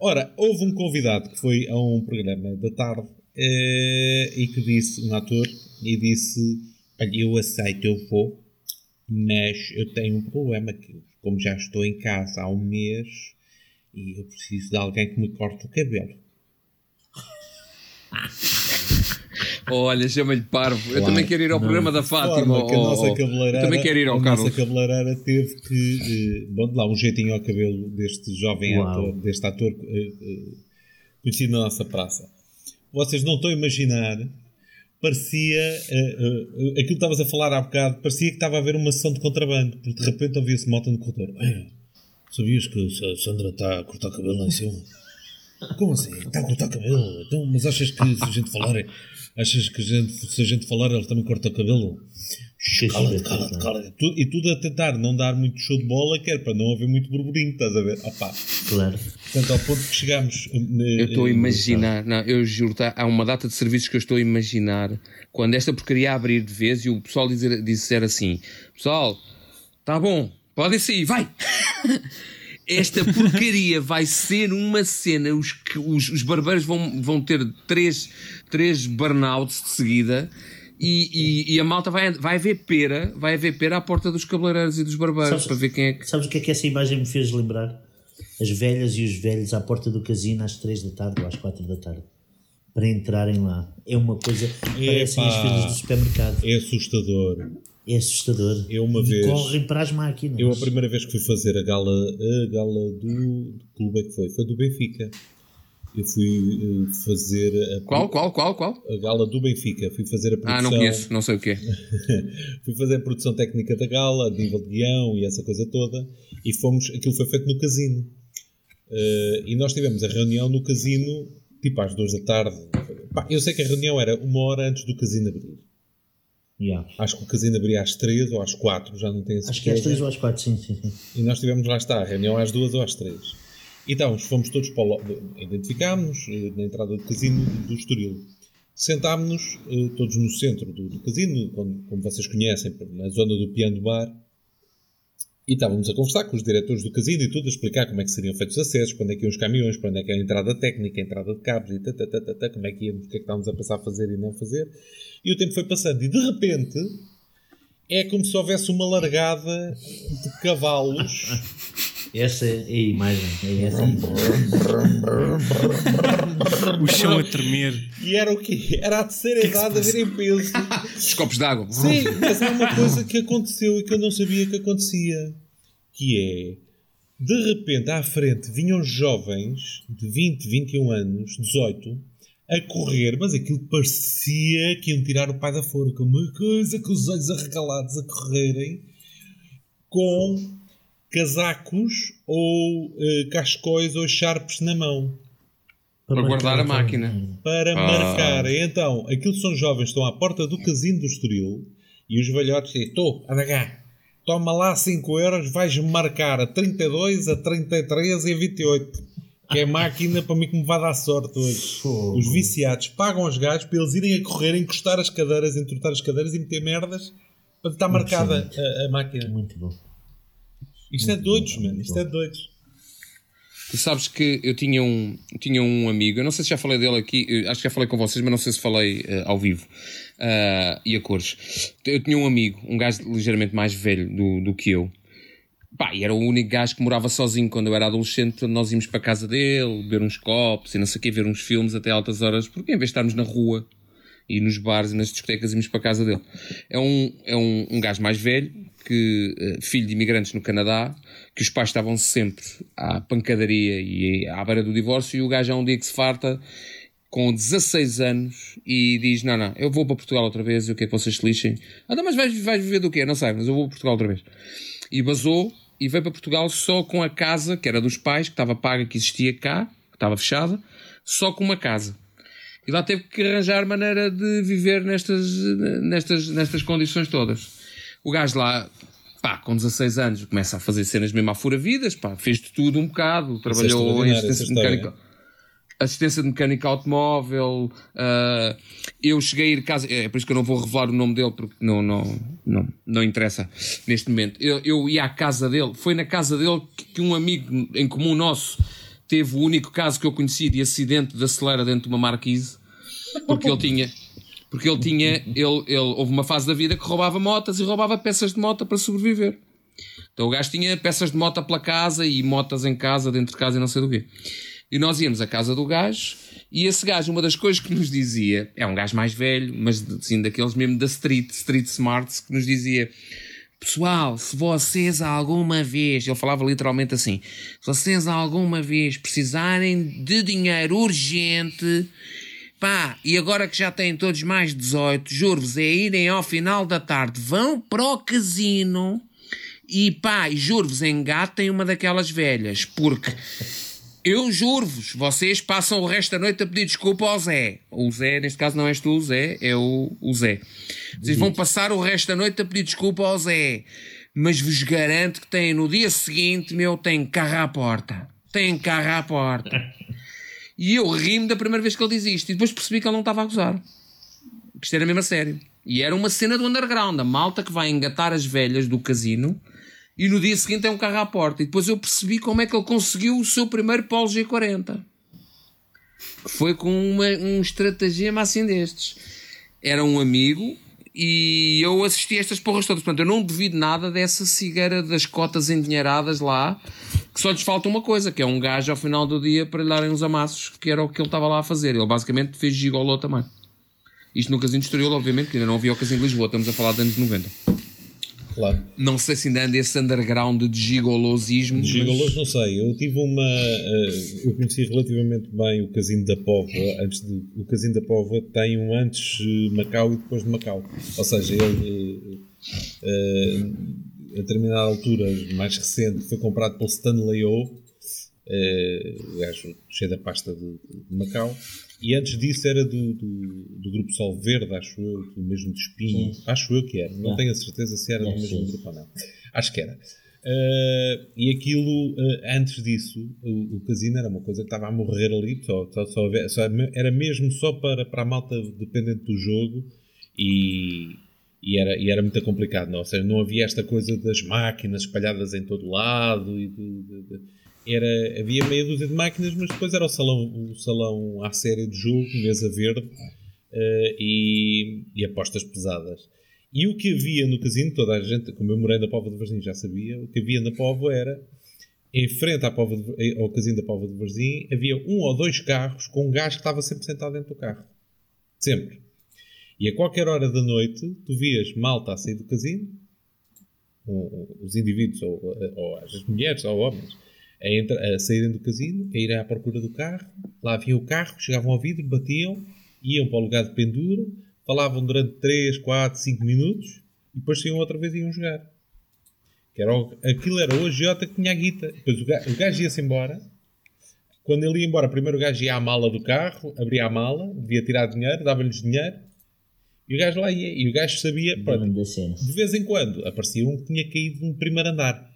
Ora, houve um convidado que foi a um programa da tarde eh, e que disse, um ator, e disse: Olha, eu aceito, eu vou, mas eu tenho um problema que, como já estou em casa há um mês e eu preciso de alguém que me corte o cabelo. (laughs) (laughs) Olha, chama-lhe parvo. Claro, eu também quero ir ao programa da Fátima. Que a nossa cabeleireira, também quero ir ao a Carlos. nossa cabeleireira teve que. Eh, lá, um jeitinho ao cabelo deste jovem Uau. ator, deste ator eh, eh, conhecido na nossa praça. Vocês não estão a imaginar. Parecia. Uh, uh, aquilo que estavas a falar há bocado, parecia que estava a haver uma sessão de contrabando, porque de repente ouvia-se moto no corredor. Sabias que a Sandra está a cortar cabelo lá em cima? Como assim? Está a cortar cabelo? Então, mas achas que se a gente falar. Achas que a gente, se a gente falar, ela também corta o cabelo? Cala-te, cala-te, cala E tudo a tentar não dar muito show de bola, quer para não haver muito burburinho, estás a ver? Opa. Claro. Portanto, ao ponto que chegamos. Eh, eu estou a imaginar, não, eu juro, tá, há uma data de serviços que eu estou a imaginar quando esta porcaria abrir de vez e o pessoal dizer, disser assim: Pessoal, tá bom, podem sair, vai! (laughs) esta porcaria vai ser uma cena. Os, os, os barbeiros vão, vão ter três, três burnouts de seguida. E, e, e, a malta vai, vai ver pera, vai haver pera à porta dos cabeleireiros e dos barbeiros sabes, para ver quem é que. Sabes o que é que essa imagem me fez lembrar? As velhas e os velhos à porta do casino às 3 da tarde ou às 4 da tarde para entrarem lá. É uma coisa. Parecem as filas do supermercado. É assustador. É assustador. Eu uma e vez. Correm para as máquinas. Eu a primeira vez que fui fazer a gala, a gala do. De clube é que foi? Foi do Benfica. Eu fui uh, fazer. A, qual, qual, qual, qual? A gala do Benfica. Fui fazer a produção. Ah, não conheço, não sei o quê. (laughs) fui fazer a produção técnica da gala, a nível de guião e essa coisa toda. E fomos. Aquilo foi feito no casino. Uh, e nós tivemos a reunião no casino, tipo às duas da tarde. Pá, eu sei que a reunião era uma hora antes do casino abrir. Yeah. Acho que o casino abria às 3 ou às 4, já não tenho certeza. Acho que é às 3 ou às 4, sim, sim, sim. E nós tivemos lá está, a reunião às 2 ou às 3. Então, fomos todos para o identificámos eh, na entrada do casino do Estoril. Sentámos-nos eh, todos no centro do, do casino, como, como, vocês conhecem, na zona do piano bar. E estávamos a conversar com os diretores do casino e tudo, a explicar como é que seriam feitos os acessos, quando é que iam os caminhões, quando é que é a entrada técnica, a entrada de cabos e tata, tata, tata, como é que íamos, o que é que estávamos a passar a fazer e não fazer. E o tempo foi passando e de repente é como se houvesse uma largada de cavalos. Essa é a imagem. É essa o chão a tremer. E era o quê? Era a terceira que idade a ver em peso. Os copos d'água. Sim, mas há uma coisa que aconteceu e que eu não sabia que acontecia. Que é, de repente, à frente vinham jovens de 20, 21 anos, 18, a correr, mas aquilo parecia que iam tirar o pai da forca. Uma coisa com os olhos arregalados a correrem com casacos ou uh, cascóis ou charpes na mão. Para, para guardar a máquina. Para ah. marcar. Então, aquilo são jovens, estão à porta do casino do Estoril e os velhotes dizem: Estou, anda cá, toma lá 5 euros, vais-me marcar a 32, a 33 e a 28 que é máquina para mim que me vai dar sorte hoje. Fogo. Os viciados pagam os gajos para eles irem a correr, encostar as cadeiras, entortar as cadeiras e meter merdas para estar marcada a, a, máquina. Muito bom. Isto é doidos, mano. Isto é doidos. Tu sabes que eu tinha um, tinha um amigo, eu não sei se já falei dele aqui, acho que já falei com vocês, mas não sei se falei uh, ao vivo uh, e a cores. Eu tinha um amigo, um gajo ligeiramente mais velho do, do que eu, Pá, e era o único gajo que morava sozinho quando eu era adolescente. Nós íamos para a casa dele, beber uns copos e não sei o quê, ver uns filmes até altas horas, porque em vez de estarmos na rua e nos bares e nas discotecas, íamos para a casa dele. É um, é um, um gajo mais velho, que, eh, filho de imigrantes no Canadá, que os pais estavam sempre à pancadaria e à beira do divórcio, e o gajo há um dia que se farta com 16 anos e diz: Não, não, eu vou para Portugal outra vez e o que é que vocês se lixem? Ah, não, mas vais, vais viver do quê? Não sei, mas eu vou para Portugal outra vez. E basou e veio para Portugal só com a casa que era dos pais, que estava paga, que existia cá, que estava fechada, só com uma casa. E lá teve que arranjar maneira de viver nestas, nestas, nestas condições todas. O gajo lá, pá, com 16 anos, começa a fazer cenas mesmo à fura-vidas, pá, fez de tudo um bocado, trabalhou em assistência mecânica assistência de mecânica automóvel. Uh, eu cheguei a ir casa, é por isso que eu não vou revelar o nome dele porque não, não, não, não interessa neste momento. Eu, eu ia à casa dele, foi na casa dele que um amigo em comum nosso teve o único caso que eu conheci de acidente de acelera dentro de uma marquise, porque ele tinha. Porque ele tinha. Ele, ele, houve uma fase da vida que roubava motas e roubava peças de moto para sobreviver. Então o gajo tinha peças de moto pela casa e motas em casa, dentro de casa e não sei do quê. E nós íamos à casa do gajo e esse gajo, uma das coisas que nos dizia, é um gajo mais velho, mas assim, daqueles mesmo da street, street smarts, que nos dizia: Pessoal, se vocês alguma vez, ele falava literalmente assim: se vocês alguma vez precisarem de dinheiro urgente, pá, e agora que já têm todos mais 18, juro-vos, é irem ao final da tarde, vão para o casino e pá, juro-vos, engatem uma daquelas velhas, porque eu juro-vos, vocês passam o resto da noite a pedir desculpa ao Zé. O Zé, neste caso não és tu, o Zé, é o, o Zé. Vocês vão passar o resto da noite a pedir desculpa ao Zé. Mas vos garanto que têm no dia seguinte, meu, tem carro à porta. Tem carro à porta. (laughs) E eu ri-me da primeira vez que ele diz isto. E depois percebi que ele não estava a gozar. Que isto era mesmo a sério. E era uma cena do underground. A malta que vai engatar as velhas do casino e no dia seguinte é um carro à porta. E depois eu percebi como é que ele conseguiu o seu primeiro Polo G40. Foi com uma, um estratagema assim destes. Era um amigo e eu assisti a estas porras todas. Portanto, eu não duvido nada dessa cigueira das cotas endinheiradas lá, que só lhes falta uma coisa, que é um gajo ao final do dia para lhe darem uns amassos, que era o que ele estava lá a fazer. Ele basicamente fez gigolô também. Isto no Casino Estoril, obviamente, que ainda não havia o Casino de Lisboa, estamos a falar de anos 90. Claro. Não sei se ainda anda esse underground de gigolosismo. De gigolos mas... não sei. Eu tive uma. Uh, eu conheci relativamente bem o Casino da Póvoa. Antes de, o Casino da Póvoa tem um antes Macau e depois de Macau. Ou seja, ele. Uh, a determinada altura, mais recente, foi comprado pelo Stanley O. Uh, gajo cheio da pasta de, de Macau e antes disso era do, do, do grupo Sol Verde, acho eu, do mesmo de Espinho. Sim. Acho eu que era. Não é. tenho a certeza se era é, do mesmo sim. grupo ou não. Acho que era. Uh, e aquilo, uh, antes disso, o, o, casino era uma coisa que estava a morrer ali, só, só, só, só, era mesmo só para, para a malta dependente do jogo e, e, era, e era muito complicado. Não? Ou seja, não havia esta coisa das máquinas espalhadas em todo lado e de, de, de era, havia meia dúzia de máquinas, mas depois era o salão, o salão à série de jogo, mesa verde uh, e, e, apostas pesadas. E o que havia no casino, toda a gente, como eu morei na Pova de Varzim já sabia, o que havia na Pova era, em frente à de, ao casino da Pova de Varzim, havia um ou dois carros com um gajo que estava sempre sentado dentro do carro. Sempre. E a qualquer hora da noite, tu vias malta a sair do casino, os indivíduos, ou, ou as mulheres, ou homens, a, entra, a saírem do casino, a ir à procura do carro, lá vinha o carro, chegavam ao vidro, batiam, iam para o lugar de pendura, falavam durante 3, 4, 5 minutos e depois saíam outra vez e iam jogar. Que era o, aquilo era o agiota que tinha a guita. Depois o gajo, o gajo ia-se embora. Quando ele ia embora, primeiro o gajo ia à mala do carro, abria a mala, devia tirar dinheiro, dava-lhes dinheiro e o gajo lá ia. E o gajo sabia. Pronto, de vez em quando aparecia um que tinha caído no primeiro andar.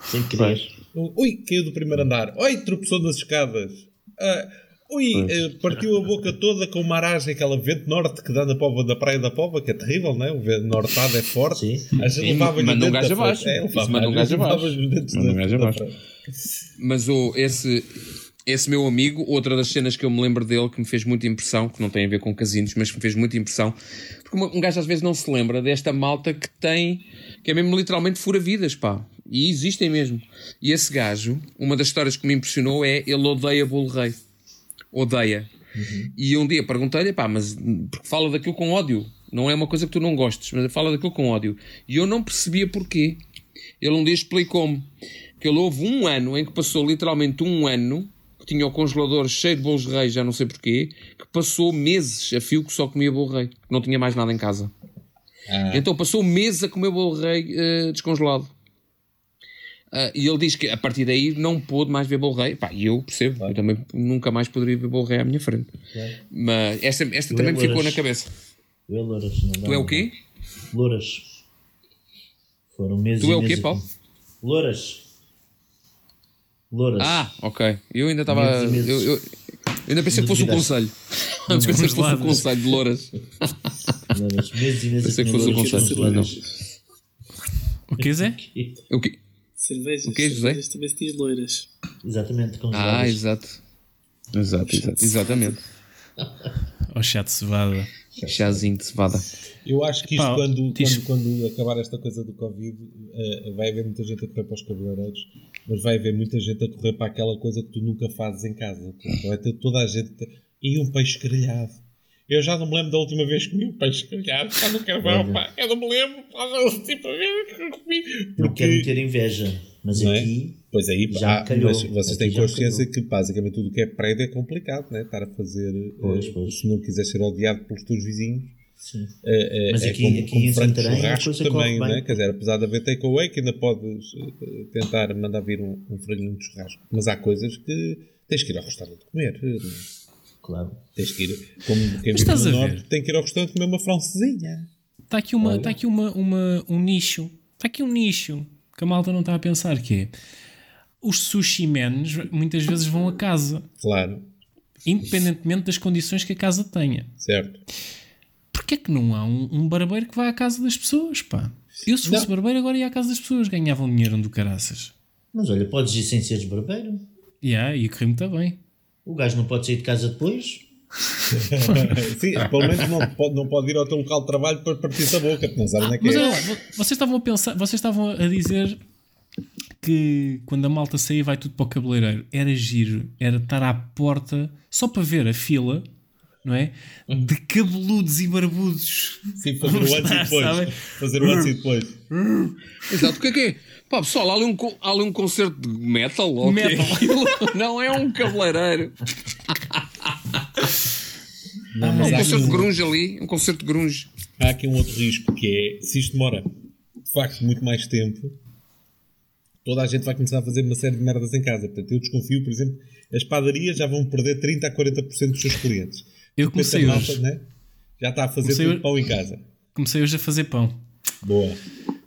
Sem querer. Ui, caiu do primeiro andar. Oi, tropeçou nas escadas. Ah, ui, eh, partiu a boca toda com uma aragem, aquela vento norte que dá na, pova, na praia da Pova, que é terrível, não é? O vento nortado é forte. Sim. A gente manda um gajo abaixo. É, manda um gajo abaixo. Manda um gajo abaixo. Mas o, esse, esse meu amigo, outra das cenas que eu me lembro dele que me fez muita impressão, que não tem a ver com casinos, mas que me fez muita impressão, porque um gajo às vezes não se lembra desta malta que tem, que é mesmo literalmente fura-vidas, pá. E existem mesmo. E esse gajo, uma das histórias que me impressionou é ele odeia Bull Rei. Odeia. Uhum. E um dia perguntei-lhe, pá, mas porque fala daquilo com ódio. Não é uma coisa que tu não gostes, mas fala daquilo com ódio. E eu não percebia porquê. Ele um dia explicou-me que ele houve um ano em que passou literalmente um ano que tinha o congelador cheio de bolos de rei, já não sei porquê, que passou meses a fio que só comia bolo rei, não tinha mais nada em casa. Ah. Então passou meses a comer bolo rei uh, descongelado. Uh, e ele diz que a partir daí não pôde mais ver. Pá, e eu percebo, claro. eu também nunca mais poderia ver rei à minha frente. Claro. Mas esta, esta também me ficou na cabeça. Eu é Louras, não Tu é o quê? Louras. Foram meses Tu é o quê, Paulo? Louras. Louras. Ah, ok. Eu ainda estava. Eu, eu, eu, ainda pensei que fosse o conselho. Antes (laughs) pensei que fosse o conselho de Louras. Louras. Meses e meses pensei que fosse o conselho. Não. O que é? O que? Cervejas. O que, José? Cervejas também se diz loiras. Exatamente, Ah, exato. Exato, exato. Exatamente. O chá de cevada. Chazinho de cevada. Eu acho que isto, Pá, quando, quando, quando, acabar esta coisa do Covid, uh, vai haver muita gente a correr para os cabeleireiros, mas vai haver muita gente a correr para aquela coisa que tu nunca fazes em casa. Vai ter toda a gente. E um peixe grelhado. Eu já não me lembro da última vez que comi um peixe grelhado. Já não quero ver, pá. Eu não me lembro da última vez que comi. Porque... Não quero ter inveja, mas não é? aqui. É? Pois aí, já há, calhou. mas vocês têm consciência que basicamente tudo o que é prédio é complicado, né? Estar a fazer. Pois, pois. Se não quiser ser odiado pelos teus vizinhos Sim. É, é, Mas aqui, é como, aqui como em Santarém churrasco também, né? quer dizer, apesar de haver takeaway que ainda podes eh, tentar mandar vir um, um franguinho de churrasco, mas há coisas que tens que ir ao restaurante comer. Claro. Tens que ir, como quem vive no norte, tem que ir ao restaurante comer uma francesinha. Está aqui, uma, está aqui uma, uma, um nicho, está aqui um nicho que a malta não está a pensar que é os sushi menos muitas vezes vão a casa. Claro. Independentemente das condições que a casa tenha. Certo porquê é que não há um, um, barbeiro que vá à casa das pessoas, pá? Eu se fosse não. barbeiro agora ia à casa das pessoas, ganhavam dinheiro do caraças. Mas olha, podes ir sem seres barbeiro. Yeah, ia correr muito bem. O gajo não pode sair de casa depois. (laughs) Sim, pelo menos não pode, não pode ir ao teu local de trabalho para partir a boca, não sabe onde é que Mas, é. vocês estavam a pensar, vocês estavam a dizer que quando a malta saía vai tudo para o cabeleireiro. Era giro, era estar à porta só para ver a fila não é? De cabeludos e barbudos. Sim, fazer o antes e depois. Sabe? Fazer o antes e depois. Exato, o que é que é? Pá, pessoal, há ali um, há ali um concerto de metal, ou metal. (laughs) não é um cabeleireiro. (laughs) Não, mas um concerto um... de grunge ali, um concerto de grunge. Há aqui um outro risco que é, se isto demora de facto muito mais tempo, toda a gente vai começar a fazer uma série de merdas em casa. Portanto, eu desconfio, por exemplo, as padarias já vão perder 30 a 40% dos seus clientes. Eu comecei hoje. né? Já está a fazer tudo pão em casa. Comecei hoje a fazer pão. Boa.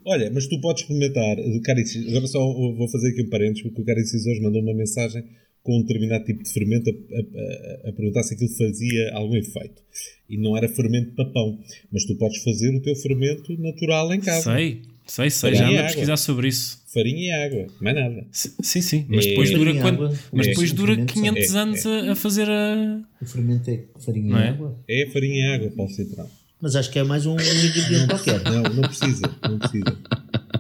Olha, mas tu podes experimentar. Agora só vou fazer aqui um parênteses, porque o Caricis hoje mandou uma mensagem com um determinado tipo de fermento a, a, a, perguntar se aquilo fazia algum efeito. E não era fermento para pão. Mas tu podes fazer o teu fermento natural em casa. Sei, sei, sei. já ando a pesquisar sobre isso farinha e água, mais nada. Sim, sim, mas é, depois dura, quando, mas é, depois dura 500 é, anos a, a, fazer a. O fermento é farinha e é? água? É farinha e água, Paulo Central. Mas acho que é mais um, um ingrediente qualquer. Não, não precisa, não precisa.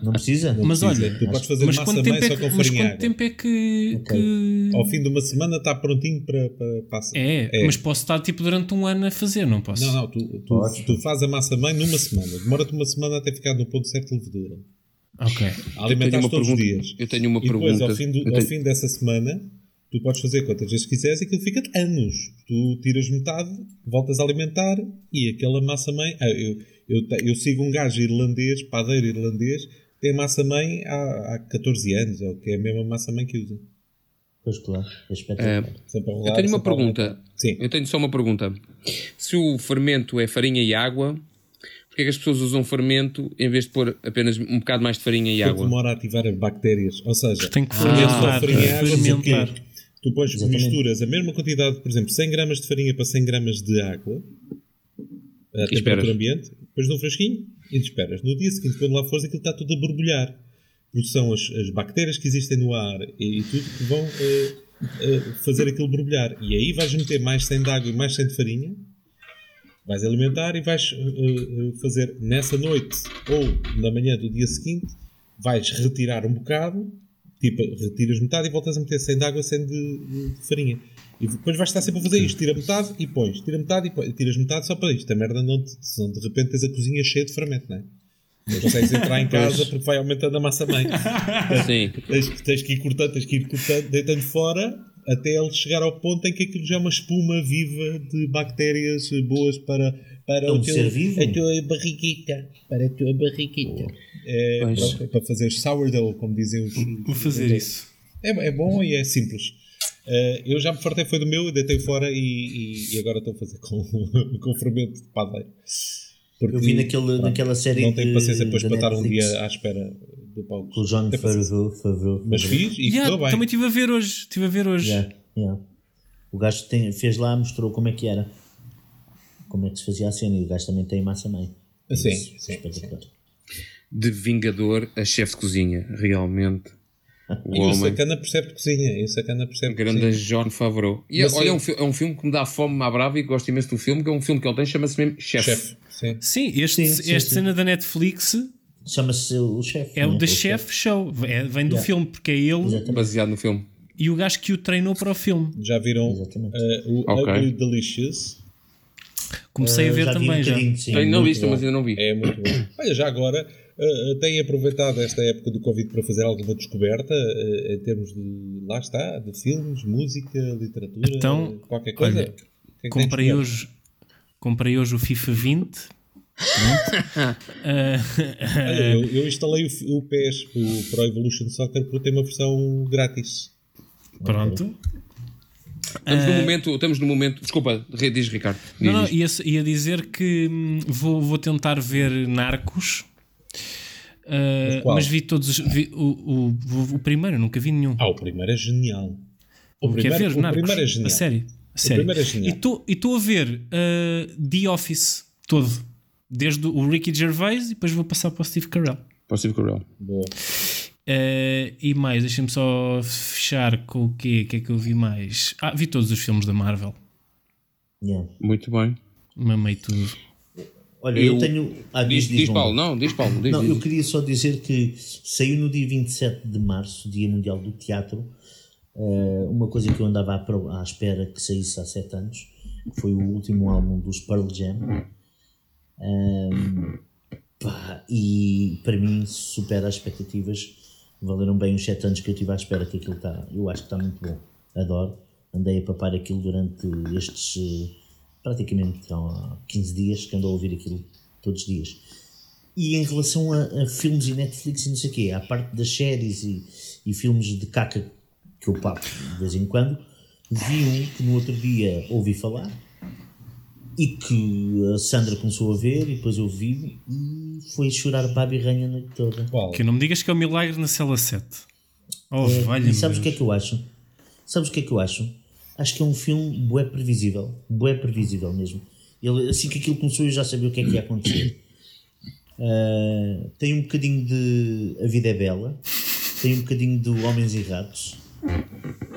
Não precisa? Não mas precisa. olha, tu podes fazer massa mãe é só com mas quanto tempo é que, okay. que, Ao fim de uma semana está prontinho para, para passar. É, é, mas posso estar tipo durante um ano a fazer, não posso? Não, não, tu, tu, tu fazes a massa mãe numa semana. Demora-te uma semana até ficar no ponto certo de levedura. Ok. Alimentar todos pergunta, os dias. Eu tenho uma e pergunta. depois, ao fim, do, tenho... ao fim dessa semana, tu podes fazer quantas vezes quiseres e aquilo fica de anos. Tu tiras metade, voltas a alimentar e aquela massa-mãe. Ah, eu, eu, eu, sigo um gajo irlandês, padeiro irlandês, tem massa-mãe há, há 14 anos, ou que é a mesma massa-mãe que usa. Pois claro, é rolar, eu tenho uma pergunta. Sim. Eu tenho só uma pergunta. Se o fermento é farinha e água, porque é que as pessoas usam fermento em vez de pôr apenas um bocado mais de farinha e Porque água? demora a ativar as bactérias. Ou seja, tem que fermentar. Ah, farinha e água, fermentar. Tu Exatamente. misturas a mesma quantidade, por exemplo, 100 gramas de farinha para 100 gramas de água a temperatura ambiente, depois num fresquinho e esperas. No dia seguinte, quando lá fores, aquilo está tudo a borbulhar. Porque são as, as bactérias que existem no ar e, e tudo que vão uh, uh, fazer aquilo borbulhar. E aí vais meter mais 100 de água e mais 100 de farinha Vais alimentar e vais uh, fazer nessa noite ou na manhã do dia seguinte, vais retirar um bocado, tipo, retiras metade e voltas a meter 100 de água, 100 de, de, farinha. E depois vais estar sempre a fazer isto. Tira metade e pões. Tira metade e pões. Tiras metade só para isto. A merda não te, senão de repente tens a cozinha cheia de fermento, não é? Não consegues entrar em casa porque vai aumentando a massa mãe. (laughs) Sim. Tens, tens, que ir cortando, tens que ir cortando, deitando fora até ele chegar ao ponto em que aquilo já é uma espuma viva de bactérias boas para, para é um o teu, ser vivo? a tua barriguita. Para a tua barriguita. É, pronto, é para fazer sourdough, como dizem os. Vou fazer isso. É, é bom e é simples. Uh, eu já me fartei foi do meu, deitei fora e, e, e agora estou a fazer com, (laughs) com fermento de padeiro. Porque, eu vi naquele, pronto, naquela série. Não tenho paciência depois para estar um dia à espera do palco. Com o John Favreau. Favreau Mas fiz e yeah, bem. Também estive a ver hoje. Estive a ver hoje. Yeah, yeah. O gajo tem, fez lá, mostrou como é que era. Como é que se fazia a cena. E o gajo também tem massa mãe. Sim, sim, sim. De Vingador a chefe de cozinha. Realmente. O e homem... o Sacana percebe de cozinha. E o Sacana percebe Grande de John Favreau. E Mas, olha, é um, é um, filme que me dá fome à brava e gosto imenso do filme, que é um filme que ele tem, chama-se mesmo Chef. Chef. Sim, sim, este, sim, sim, esta sim. cena da Netflix chama-se o chefe. É o The Chef Show. É, vem do yeah. filme, porque é ele. Exatamente. Baseado no filme. E o gajo que o treinou para o filme. Já viram uh, o okay. Ugly Delicious? Comecei uh, a ver já também, um já. Tenho não visto, mas ainda não vi. É muito bom. Olha, já agora, uh, tenho aproveitado esta época do Covid para fazer alguma descoberta uh, em termos de, lá está, de filmes, música, literatura, então, qualquer coisa. Olha, que é que comprei, hoje, comprei hoje o FIFA 20. uh, olha, (laughs) eu, eu, instalei o, o PES, o Pro Evolution Soccer, porque tem uma versão grátis. Pronto. Estamos no momento, estamos no momento. Desculpa, diz Ricardo. Diz, não, não, ia, ia dizer que hum, vou, vou tentar ver Narcos. Uh, mas vi todos. Vi, o, o, o primeiro, nunca vi nenhum. Ah, o primeiro é genial. O, primeiro, ver, o Narcos, primeiro é genial. A série. A série. O primeiro é genial. E estou a ver uh, The Office todo. Desde o Ricky Gervais e depois vou passar para o Steve Carell. Para o Steve Carell. Boa. Uh, e mais, deixa-me só fechar com o quê? O que é que eu vi mais? Ah, vi todos os filmes da Marvel. Yeah. Muito bem. Mamei tudo. Olha, eu, eu tenho. Ah, diz, diz, diz Paulo, não, diz Paulo. Diz, não, eu queria só dizer que saiu no dia 27 de março, Dia Mundial do Teatro, uh, uma coisa que eu andava à, espera que saísse há sete anos, que foi o último álbum dos Pearl Jam. Um, pá, e para mim supera as expectativas valeram bem os 7 anos que eu tive à espera que aquilo está. Eu acho que está muito bom. Adoro. Andei a papar aquilo durante estes eh, praticamente há 15 dias que ando a ouvir aquilo todos os dias. E em relação a, a filmes e Netflix e não sei o quê, à parte das séries e, e filmes de caca que eu papo de vez em quando, vi um que no outro dia ouvi falar e que a Sandra começou a ver e depois eu vi e foi chorar para a birranha a noite toda. Que não me digas que é o um milagre na cela 7. Oh, é, E sabes o que é que eu acho? Sabes o que é que eu acho? Acho que é um filme bué previsível. Bué previsível mesmo. Ele, assim que aquilo começou eu já sabia o que é que ia acontecer. Uh, (coughs) tem um bocadinho de A Vida é Bela. Tem um bocadinho de Homens e Ratos.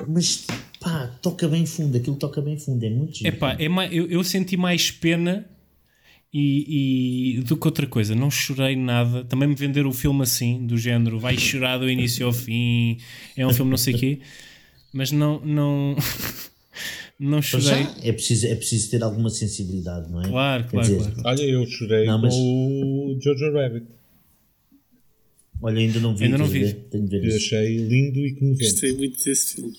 Mas pá, toca bem fundo, aquilo toca bem fundo, é muito giro. Epá, é mais, eu, eu senti mais pena e, e, do que outra coisa, não chorei nada. Também me venderam o filme assim, do género, vai chorar do início ao fim, é um filme não sei o quê, mas não. não (laughs) não chorei. é preciso, é preciso ter alguma sensibilidade, não é? Claro, claro, dizer, claro, Olha, eu chorei não, mas... com o Jojo Rabbit. Olha, ainda não vi. Ainda não vi. Tenho de ver eu achei lindo e comovente. Gostei muito desse filme.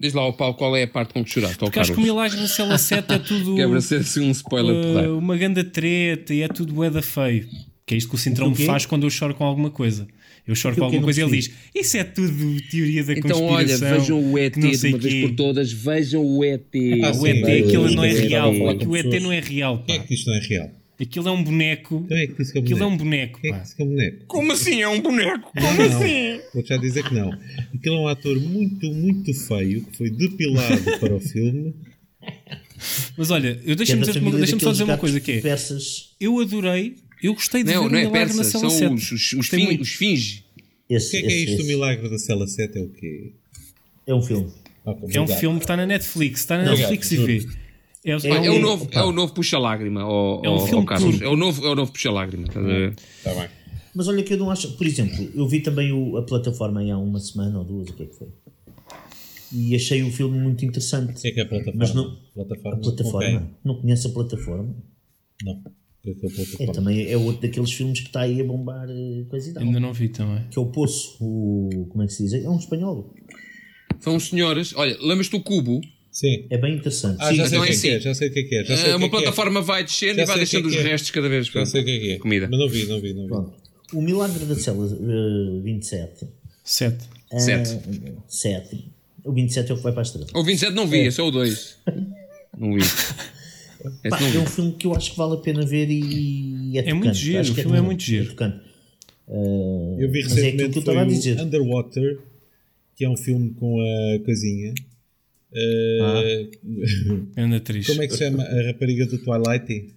Diz lá, Paulo, qual é a parte com que choraste? Porque acho que o Milagre na Cela 7 é tudo. (laughs) Quebra ser assim um spoiler uh, Uma ganda treta e é tudo bué feio. Que é isto que o Cintrão me faz quando eu choro com alguma coisa. Eu choro com alguma coisa e ele diz: Isso é tudo teoria da então, conspiração. Então, olha, vejam o ET de uma vez por todas, vejam o ET. Ah, o ET, aquilo não é real. O ET não é real. Quem é que isto não é real? Aquilo é um boneco. Então é que disse que é um Aquilo boneco. é um boneco. Quem é que disse que é um boneco? Como assim é um boneco? Como não, assim? Vou já dizer que não. Aquilo é um ator muito, muito feio que foi depilado (laughs) para o filme. Mas olha, eu deixa-me é deixa só dizer uma coisa que é. Persas. Eu adorei, eu gostei de não, ver não o é Milagre persa, na Cela são 7. Os, os, os, fin, os finge. Esse, o que é, que é isto, esse. o Milagre da Cela 7? É o quê? É um filme. Ah, é um filme que está na Netflix. Está na não, Netflix e vê. É, é, é, o novo, é o novo Puxa Lágrima, oh, é um filme Carlos. É o novo, é o novo Puxa Lágrima. Está tá bem. Mas olha que eu não acho. Por exemplo, eu vi também o, a plataforma há uma semana ou duas, o que é que foi? E achei o filme muito interessante. O que é que é a plataforma? Mas não, plataforma? A plataforma? Okay. Não conhece a plataforma? Não. É, é, é, também é outro daqueles filmes que está aí a bombar eh, coisa e tal. Ainda não vi também. Que é o Poço, o, como é que se diz? É um espanhol. São uns senhores. Olha, lembras-te do Cubo? Sim. É bem interessante. Ah, Sim, já sei então o que é é que é, assim. já sei o que é que é. Já sei É que uma é que é. plataforma vai descendo Já e vai que é deixando os que é. restos cada vez. Já sei o que é que é. Comida. Mas não vi, não vi, não vi. Pronto. O Milagre da Cela uh, 27. 7. Sete. 7. O 27 é o que vai para a estrela. O 27 não vi, é só o 2. (laughs) Não vi. Esse Pá, é um vi. filme que eu acho que vale a pena ver e é, É tocante. muito giro, Acho o que filme é muito giro. Uh, Eu vi mas é recentemente que eu a o dizer. Underwater, que é um filme com a coisinha. (laughs) Uh, Grande atriz. Como é que se chama a rapariga do Twilight?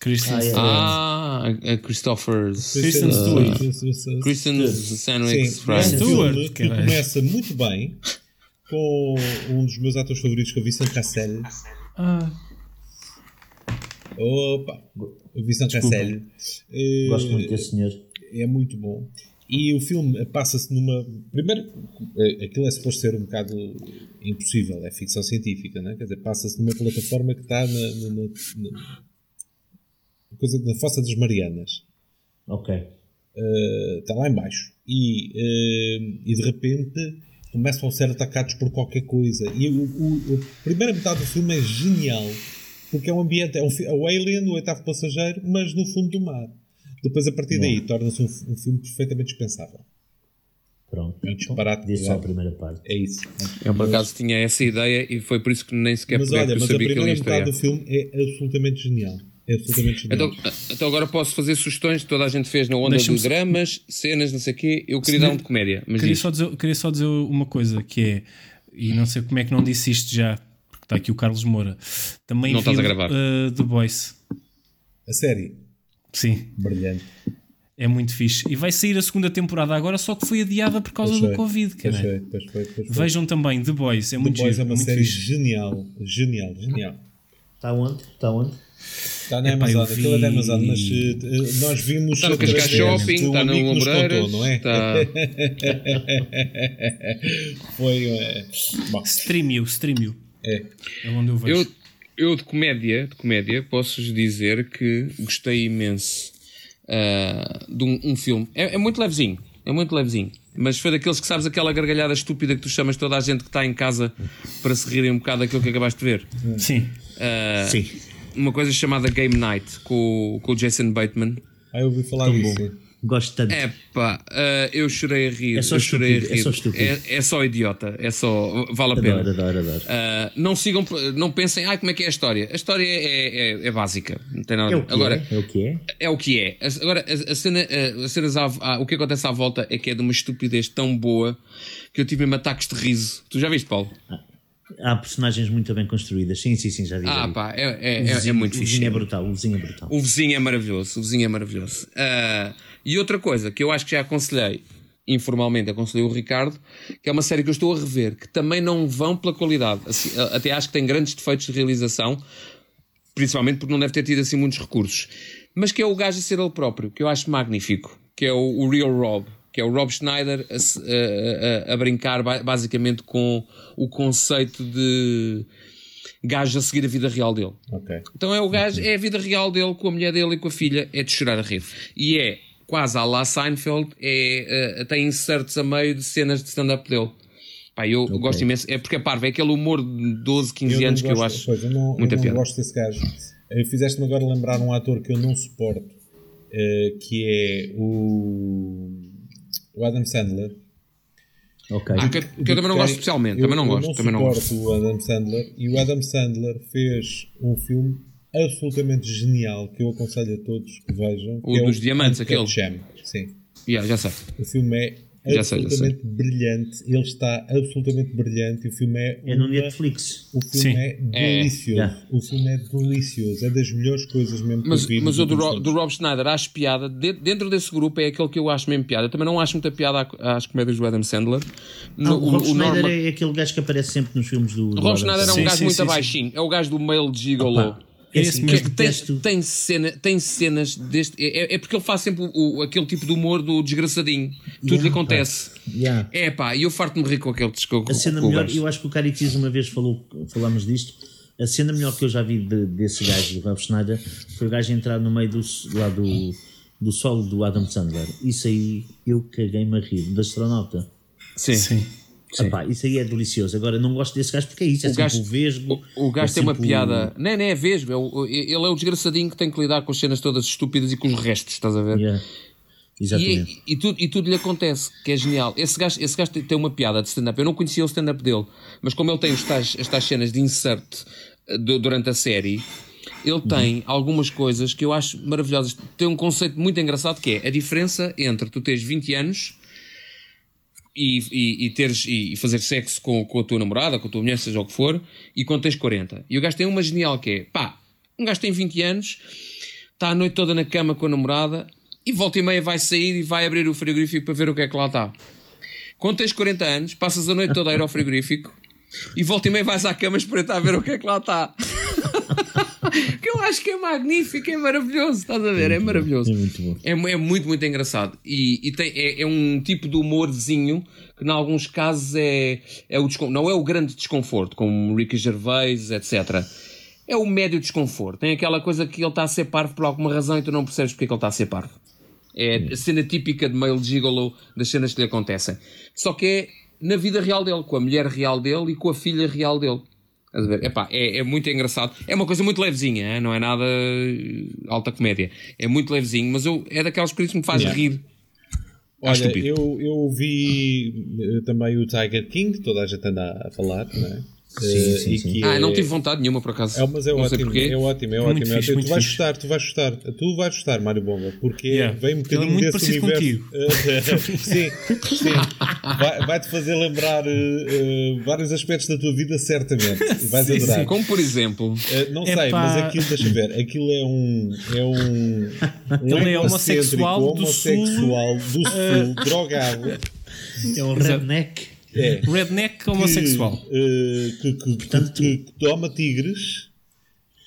Kristen Ah, é. Stewart. Ah, a Christopher. Kristen Stewart. Kristen Sim, Sandwich é um. Stewart, filme que começa muito bem com um dos meus atores favoritos, que é o Vincent Cassel. Ah, Opa! O Vincent Desculpa. Cassel. Eh, Gosto muito desse senhor. é muito bom. E o filme passa-se numa. Primeiro, eh, aquilo é suposto ser um bocado impossível, é ficção científica, né? quer dizer, passa-se numa plataforma que está na, na, na- na- coisa, na Fossa das Marianas. Ok. Uh, está lá embaixo e, uh, e de repente começam a ser atacados por qualquer coisa e o, o- a primeira metade do filme é genial porque é um ambiente, é, um, é o Alien, o oitavo passageiro mas no fundo do mar depois a partir daí torna-se um, um filme perfeitamente dispensável Pronto. É um disparate só a primeira parte. é isso Eu por acaso tinha essa ideia e foi por isso que nem sequer mas olha, mas a sabia que ele primeira metade estrear. do filme é absolutamente genial é absolutamente genial Então, então agora posso fazer sugestões que toda a gente fez na onda só- dramas, cenas, não sei o quê. Eu queria dar um de comédia, mas queria, diz. só dizer, queria só dizer uma coisa que é, e não sei como é que não disse isto já, está aqui o Carlos Moura. Também Não estás a gravar. uh, The Voice. a série, Sim, brilhante é muito fixe. E vai sair a segunda temporada agora, só que foi adiada por causa Pois do foi, Covid, pois foi, pois foi, pois foi. Vejam também The Boys, é The muito Boys giro, é uma muito série fixe. genial genial, genial Está onde? Está onde? Está na Epá, Amazon, vi- aquilo é da Amazon, mas eh, nós vimos. Está no Cascais Shopping, de um está no Ombreiras, contou, não é? está... (laughs) Foi. eh, bom, Streamio, Streamio. É. É onde eu vejo. Eu, eu de comédia, de comédia, posso-vos dizer que gostei imenso ah, de um, um filme. É, é muito levezinho, é muito levezinho. Mas foi daqueles que sabes aquela gargalhada estúpida que tu chamas toda a gente que está em casa para se rirem um bocado daquilo que acabaste de ver. Sim. Ah, Sim. uma coisa chamada Game Night com, o- com o Jason Bateman. Ah, eu ouvi falar Tão disso. bom. Gosto tanto. É pá, eu chorei a rir. É só eu chorei estúpido, a rir. é só estúpido. É, é só idiota, é só. Vale a pena. adoro, adoro, adoro. Ah, não sigam, não pensem, ai, como é que é a história? A história é, é, é básica, não tem nada É a o ver. que Agora, é. É o que é. é o que é. Agora, a, a cena, a- as cenas à- à- o que acontece à volta é que é de uma estupidez tão boa que eu tive mesmo ataques de riso. Tu já viste, Paulo? Há personagens muito bem construídas. Sim, sim, sim, já vi. Ah, pá, é, é, O é- é vizinho- muito O fixe. vizinho é brutal. O vizinho é brutal. O vizinho é maravilhoso, o vizinho é maravilhoso. Ah, e outra coisa que eu acho que já aconselhei, informalmente aconselhei o Ricardo, que é uma série que eu estou a rever, que também não vão pela qualidade. Assim, até acho que tem grandes defeitos de realização, principalmente porque não deve ter tido assim muitos recursos. Mas que é o gajo a ser ele próprio, que eu acho magnífico, que é o, o Real Rob. Que é o Rob Schneider a, a- a- brincar ba- basicamente com o conceito de gajo a seguir a vida real dele. Ok. Então é o gajo, é a vida real dele com a mulher dele e com a filha, é de chorar a rir. E é quase à la Seinfeld, é, eh, tem insertos a meio de cenas de stand-up dele. Pá, eu gosto imenso, é porque é parvo, é aquele humor de 12, 15 não anos que eu gosto- acho pois, eu não, muita eu não piada. gosto desse gajo. Eh, Fizeste-me agora lembrar um ator que eu não suporto, eh, que é o, o Adam Sandler. Ok. Ah, que, que eu também não gosto especialmente, também não eu gosto, também não suporto gosto. o Adam Sandler e o Adam Sandler fez um filme absolutamente genial que eu aconselho a todos que vejam. O que é dos diamantes, Uncut aquele. Gem. Sim. Yeah, já sei. O filme é Já sei, já absolutamente brilhante. Ele está absolutamente brilhante. O filme é. É no Netflix. O filme Sim. é É. delicioso. Yeah. O filme é delicioso. É das melhores coisas mesmo que Mas, eu vi. mas o do, Ro- do. Rob Schneider acho piada. De- dentro desse grupo é aquele que eu acho mesmo piada. Eu também não acho muita piada às comédias do Adam Sandler. No- Ah, o Rob Schneider Norma- é aquele gajo que aparece sempre nos filmes do. O Rob Schneider é um Sim, gajo sim, muito sim, sim. baixinho. É o gajo do male gigolo. Opa, é Esse assim, mesmo. Que tem, detesto- tem, cena, tem cenas deste. É, é porque ele faz sempre o, o- aquele tipo de humor do desgraçadinho. Tudo Yeah, lhe acontece. Yeah. É pá, e eu farto-me rir com aquele com, A cena melhor, gajo. eu acho que o Caritis uma vez falou, falámos disto. A cena melhor que eu já vi de- desse gajo, do Rob Schneider, foi o gajo entrar no meio do, lá do, do solo do Adam Sandler. Isso aí eu caguei-me a rir, do astronauta. Sim. Sim. Epá, isso aí é delicioso. Agora não gosto desse gajo porque é isso, é o gajo, o vesgo. O, o gajo é tem uma piada. O... Não, não é vesgo, é o, ele é o desgraçadinho que tem que lidar com as cenas todas estúpidas e com os restos, estás a ver? Yeah. Exatamente. E, e, tudo, e tudo lhe acontece, que é genial. Esse gajo, esse gajo tem uma piada de stand-up. Eu não conhecia o stand-up dele, mas como ele tem os tais, as tais cenas de insert eh, durante a série, ele tem uhum. algumas coisas que eu acho maravilhosas. Tem um conceito muito engraçado que é a diferença entre tu teres 20 anos e, e, e teres, e, fazer sexo com, com a tua namorada, com a tua mulher, seja o que for, e quando tens 40. E o gajo tem uma genial que é, pá, um gajo tem 20 anos, está a noite toda na cama com a namorada, e volta e meia vai sair e vai abrir o frigorífico para ver o que é que lá está. Quando tens 40 anos, passas a noite toda a ir ao frigorífico e volta e meia vais à cama espreitar a ver o que é que lá está. (laughs) que eu acho que é magnífico, é maravilhoso, estás a ver? É maravilhoso. É muito, bom. É, é muito, muito engraçado. E, e tem, é, é, um tipo de humorzinho que, em alguns casos, é, é o não é o grande desconforto, como Ricky Gervais, etc é o médio desconforto. Tem aquela coisa que ele está a ser parvo por alguma razão e tu não percebes porque é que ele está a ser parvo. É a cena típica de male gigolo das cenas que lhe acontecem. Só que é na vida real dele, com a mulher real dele e com a filha real dele. Epá, é, é muito engraçado. É uma coisa muito levezinha, não é nada alta comédia. É muito levezinho, mas eu, é daquelas coisas que me faz yeah. rir. Olha, eu, eu vi eh, também o Tiger King, toda a gente anda a falar, não é? Sim, sim, sim. Ah, é... não tive vontade nenhuma por acaso. É, mas é ótimo, é ótimo, é ótimo, é ótimo. Tu vais gostar, tu vais gostar, tu vais gostar, Mário Bomba, porque yeah. vem um bocadinho muito desse universo. (laughs) sim, sim. Vai-te vai fazer lembrar uh, vários aspectos da tua vida, certamente. (laughs) Vais sim, adorar. Sim. Como por exemplo. Uh, não sei, mas aquilo, deixa ver, aquilo é um. É um. (laughs) um Ele é homossexual, homossexual do sul, do sul drogado. É um redneck. É, Redneck homossexual. Que, uh, que, que, Portanto, que, toma tigres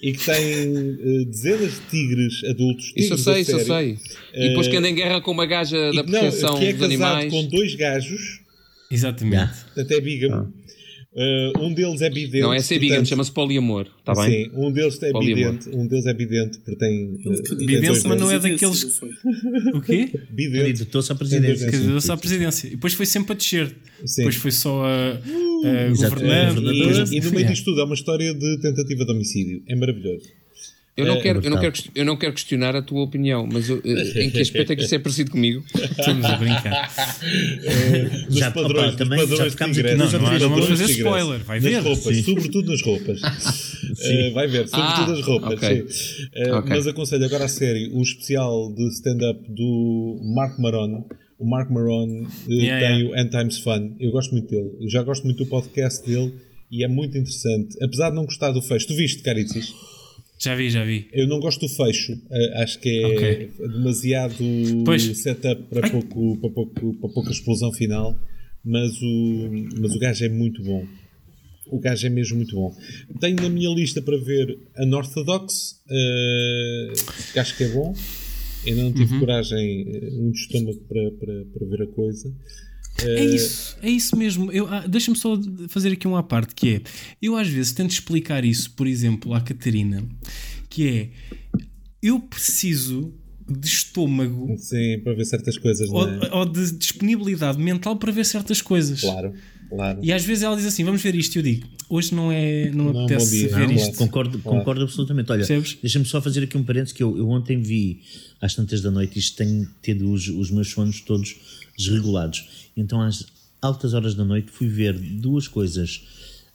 e que tem uh, dezenas de tigres adultos. Isso eu sei, isso eu sei. E depois que anda em guerra com uma gaja da proteção não, que é dos animais. com dois gajos. Exatamente. Até bígamo. Uh, um deles é vidente. Não é ser bigante, chama-se poliamor. Está bem? Sim, um deles é vidente. Um deles é vidente porque tem. Uh, vidente, mas não é daqueles. o quê? Vidente. Candidatou-se à presidência. Candidatou-se à presidência. E depois foi sempre a descer. Sim. Depois foi só a, a governando. E, e no meio disto tudo há uma história de tentativa de homicídio. É maravilhoso. Eu não, é, quero, eu, não quero, eu não quero questionar a tua opinião, mas eu, eh, (laughs) em que aspecto é que isso é parecido comigo? Estamos a brincar. (laughs) Uh, já, padrões, opa, também já ficámos aqui não, não, não vamos fazer spoiler, vai ver. Nas roupas, sim. sobretudo nas roupas. uh, (laughs) vai ver, sobretudo ah, nas roupas. Okay. Uh, okay. Mas aconselho agora a série o especial de stand-up do Mark Maron. O Mark Maron yeah, tem yeah. o End Times Fun. Eu gosto muito dele. Eu já gosto muito do podcast dele e é muito interessante. Apesar de não gostar do fecho. Tu viste, Caritzis? Já vi, já vi. Eu não gosto do fecho. Uh, acho que é okay. demasiado pois. setup para, pouco, para, pouco, para pouca explosão final. Mas o, mas o gajo é muito bom. O gajo é mesmo muito bom. Tenho na minha lista para ver Unorthodox, uh, que acho que é bom. Ainda não tive uhum. coragem, eh, muito estômago para, para, para ver a coisa. É isso, é isso mesmo. Ah, Deixa-me só fazer aqui uma parte que é. Eu às vezes tento explicar isso, por exemplo, à Catarina, que é eu preciso de estômago Sim, para ver certas coisas, ou, é? ou, de disponibilidade mental para ver certas coisas. Claro, claro. E às vezes ela diz assim: vamos ver isto. E eu digo: hoje não é. Não, não apetece ver não, isto. Concordo, claro. concordo absolutamente. Olha, deixa-me só fazer aqui um parênteses que eu, eu ontem vi às tantas da noite isto tenho tido os, os meus sonos todos desregulados. Então, às altas horas da noite, fui ver duas coisas.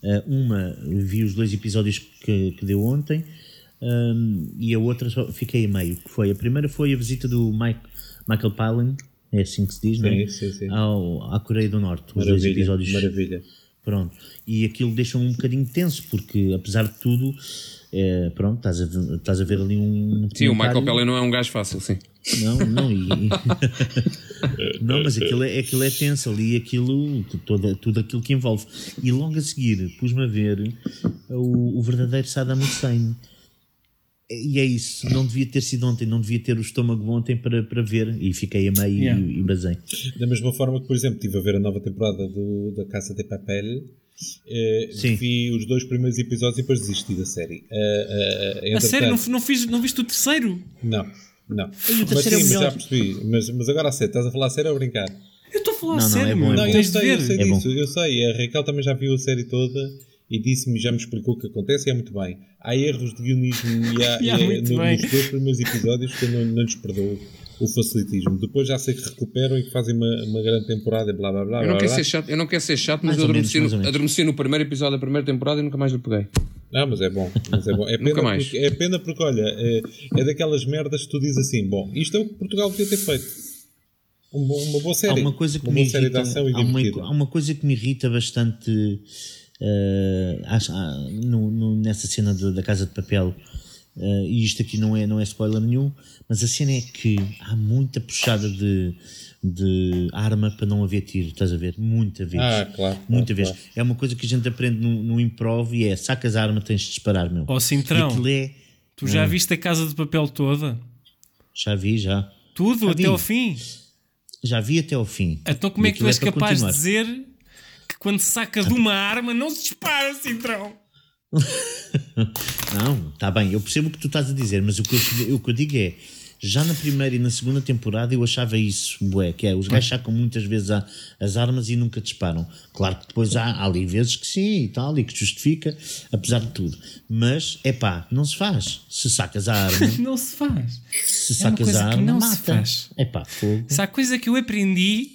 Uh, uma, vi os dois episódios que, que deu ontem, um, e a outra só fiquei a meio. Que foi, a primeira foi a visita do Mike, Michael Palin, é assim que se diz, sim, não é? Sim, sim. Ao, à Coreia do Norte. Os maravilha, dois episódios. Maravilha. Pronto. E aquilo deixa-me um bocadinho tenso, porque apesar de tudo, é, pronto, estás a, ver, estás a ver ali um. Sim, o Michael Palin não é um gajo fácil, sim. Não, não, e, (laughs) não, mas aquilo é, aquilo é tenso ali, aquilo, tudo, tudo aquilo que envolve. E logo a seguir pus-me a ver o, o verdadeiro Saddam Hussein. E é isso, não devia ter sido ontem, não devia ter o estômago ontem para, para ver e fiquei a meio yeah. e, e basei. Da mesma forma que, por exemplo, estive a ver a nova temporada do, da Casa de Papel, eh, vi os dois primeiros episódios e depois desisti da série. Uh, uh, a sério? Não, não, fiz, não viste o terceiro? Não. Não. Mas sim, mas já percebi. Mas, mas agora a sério, estás a falar a sério ou a brincar? Eu estou a falar não, sério, não, é bom, é não, eu sei, eu sei é disso, bom. eu sei. A Raquel também já viu a série toda e disse-me, já me explicou o que acontece e é muito bem. Há erros de guionismo (laughs) e há, e há no, nos dois primeiros episódios que eu não, não lhes perdoo o facilitismo. Depois já sei que recuperam e que fazem uma, uma grande temporada e blá blá blá. Eu não, blá, quero, blá. Ser chato, eu não quero ser chato, mas eu adormeci, no, adormeci no primeiro episódio da primeira temporada e nunca mais lhe peguei. Não, mas é bom. Mas é, bom. É, (laughs) pena mais. Porque, é pena porque, olha, é, é, daquelas merdas que tu dizes assim: bom, isto é o que Portugal devia ter feito. Um bom, uma boa série. Há uma coisa que uma me irrita, há uma, há uma coisa que me irrita bastante uh, acho, uh, no, no, nessa cena de, da Casa de Papel. Uh, e isto aqui não é, não é spoiler nenhum, mas a cena é que há muita puxada de, de arma para não haver tiro, estás a ver? Muita vez. Ah, claro. Muita claro, vez. Claro. É uma coisa que a gente aprende no, no improv e é sacas a arma, tens de disparar, meu. Ó oh, Cintrão, é, tu já viste a casa de papel toda? Já vi, já. Tudo, já até vi. ao fim? Já vi até ao fim. Então como é que tu és é capaz continuar. de dizer que quando sacas uma arma não se dispara, Cintrão? (laughs) não, está bem, eu percebo o que tu estás a dizer, mas o que eu, o que eu digo é já na primeira e na segunda temporada eu achava isso, bué, que é, os gajos sacam muitas vezes a, as armas e nunca disparam. Claro que depois há, há ali vezes que sim e tal, e que justifica, apesar de tudo. Mas, é pá, não se faz. Se sacas a arma... (laughs) não se faz. Se é sacas a arma, não mata. Se faz. É pá, fogo. Se há coisa que eu aprendi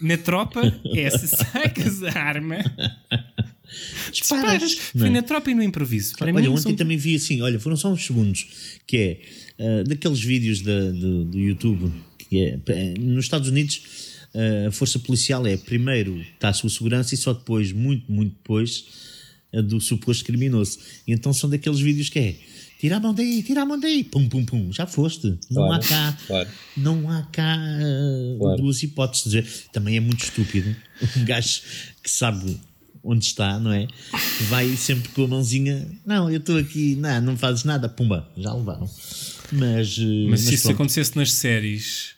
na tropa (laughs) é se sacas a arma... (laughs) Disparas. Foi na tropa e no improviso. Para olha, mim, ontem são... também vi assim, olha, foram só uns segundos, que é uh, daqueles vídeos da, do, do YouTube, que é, eh, nos Estados Unidos uh, a força policial é primeiro está a sua segurança e só depois, muito, muito depois, uh, do suposto criminoso. E então são daqueles vídeos que é tira a mão daí, tira a mão daí, pum, pum, pum, já foste. Não claro, há cá, claro. não há cá uh, claro. duas hipóteses. De dizer. Também é muito estúpido um gajo que sabe onde está, não é? Vai sempre com a mãozinha, não, eu estou aqui, não, não fazes nada, pumba, já levaram. Mas, eh, mas, mas se isso acontecesse nas séries,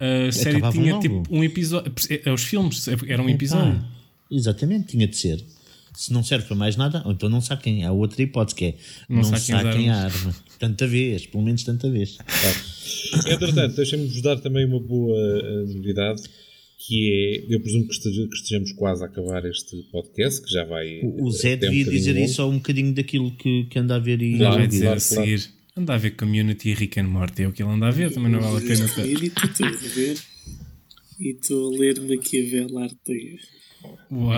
a série tinha logo. tipo um episódio. É, os filmes eram um episódio. exatamente, tinha de ser. Se não serve para mais nada, então não saquem. Há outra hipótese que é não, não saquem, saquem a arma. Tanta vez, pelo menos tanta vez. Claro. Entretanto, deixem-me-vos dar também uma boa novidade que é, eu presumo que estejamos quase a acabar este podcast, que já vai. O, Zé devia um dizer isso só um bocadinho daquilo que, que anda a ver e claro, a dizer claro, a seguir. Claro. Anda a ver Community Rick and Morty, é o que ele anda a ver, também não vale a pena. E estou a ver e estou a ler Maquiavel Arte da Guerra. Uau!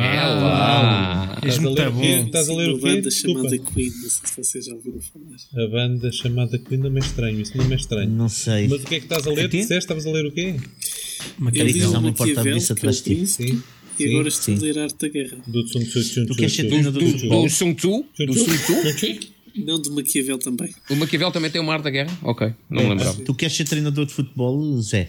É És muito bom. Estás a ler o quê? A banda chamada Queen, não sei se vocês já ouviram falar. A banda chamada Queen não é estranho, isso não é estranho. Não sei. Mas o que é que estás a ler? Disseste, estavas a ler o quê? Uma caricação, uma porta-abriça atrás de ti. Sim. E agora estou a ler Arte da Guerra. Do Sun Tzu. Tu queres ser futebol? Do Sun Tzu? Do Sun Tzu? Não, de Maquiavel também. O Maquiavel também tem uma arte da guerra? Ok, não me lembrava. Tu queres ser treinador de futebol, Zé?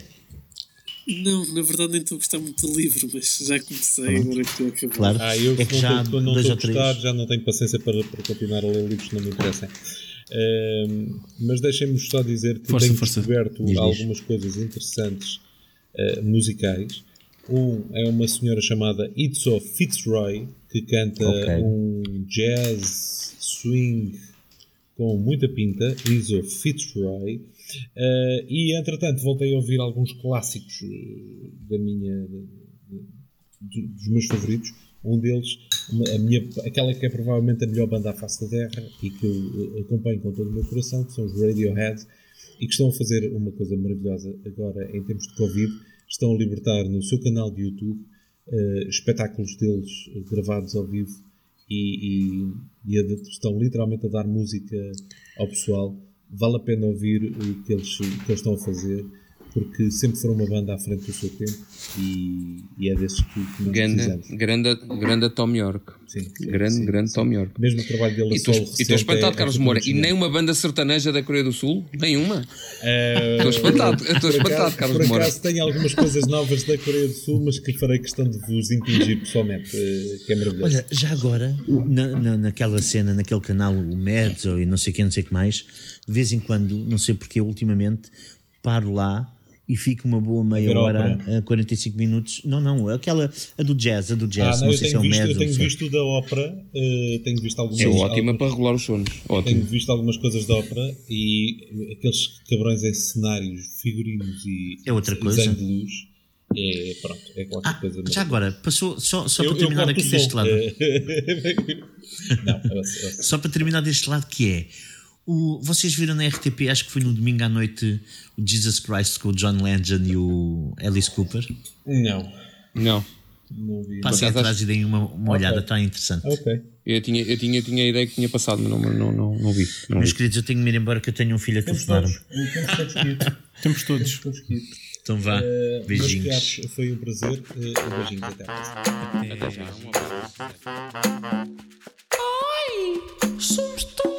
Não, na verdade nem estou a gostar muito do livro, mas já comecei, agora que eu acabei. Claro, ah, eu é que já, não estou a gostar, já não tenho paciência para, para continuar a ler livros que não me interessem. Uh, mas deixem-me só dizer que força, tenho força. descoberto diz, algumas diz. coisas interessantes uh, musicais. Um é uma senhora chamada Itzo Fitzroy, que canta okay. um jazz swing com muita pinta, Itzo Fitzroy. Uh, e entretanto voltei a ouvir alguns clássicos da minha, dos meus favoritos. Um deles, a minha, aquela que é provavelmente a melhor banda à face da Terra e que eu acompanho com todo o meu coração, que são os Radiohead, e que estão a fazer uma coisa maravilhosa agora em tempos de Covid. Estão a libertar no seu canal de YouTube uh, espetáculos deles gravados ao vivo e, e, e estão literalmente a dar música ao pessoal vale a pena ouvir o que eles, o que eles estão a fazer porque sempre foram uma banda à frente do seu tempo e, e é desses que, que nós grande, precisamos. Grande, grande Tom York. Sim, grande, sim, grande sim. Tom York. Mesmo o trabalho dele E estou espantado, é, Carlos é Moura. E nem uma banda sertaneja da Coreia do Sul? Nenhuma? Estou espantado, estou espantado, Carlos por Moura. acaso tenho algumas coisas novas da Coreia do Sul, mas que farei questão de vos impingir pessoalmente, que é maravilhoso. Olha, já agora, na, na, naquela cena, naquele canal, o Mezzo e não sei o que, não sei o que mais, de vez em quando, não sei porque, ultimamente, paro lá e fico uma boa meia hora, a 45 minutos. Não, não, aquela, a do jazz, a do jazz. Ah, não, não sei se é o Mezzo. Eu tenho visto da ópera, uh, tenho visto algumas É ótima para regular os sonos. Ótimo. Tenho visto algumas coisas da ópera e aqueles cabrões em cenários, figurinos e é outra coisa. luz é, pronto, é qualquer ah, coisa. Já agora, passou, só, só eu, para terminar aqui deste lado. (laughs) Não, eu, eu, só para terminar deste lado que é. O, vocês viram na RTP, acho que foi no domingo à noite, o Jesus Christ com o John Legend e o Alice Cooper? Não. Não. Não vi. Passem atrás e deem uma, uma okay. olhada, está interessante. Ok. Eu tinha, eu, tinha, eu tinha a ideia que tinha passado, mas não, não, não, não vi. Não Meus vi. queridos, eu tenho que ir embora que eu tenho um filho a telefonar-me. Temos todos. (laughs) Então vá, uh, beijinhos. Foi um prazer. Uh, beijinhos até a Até já. Ai, somos tão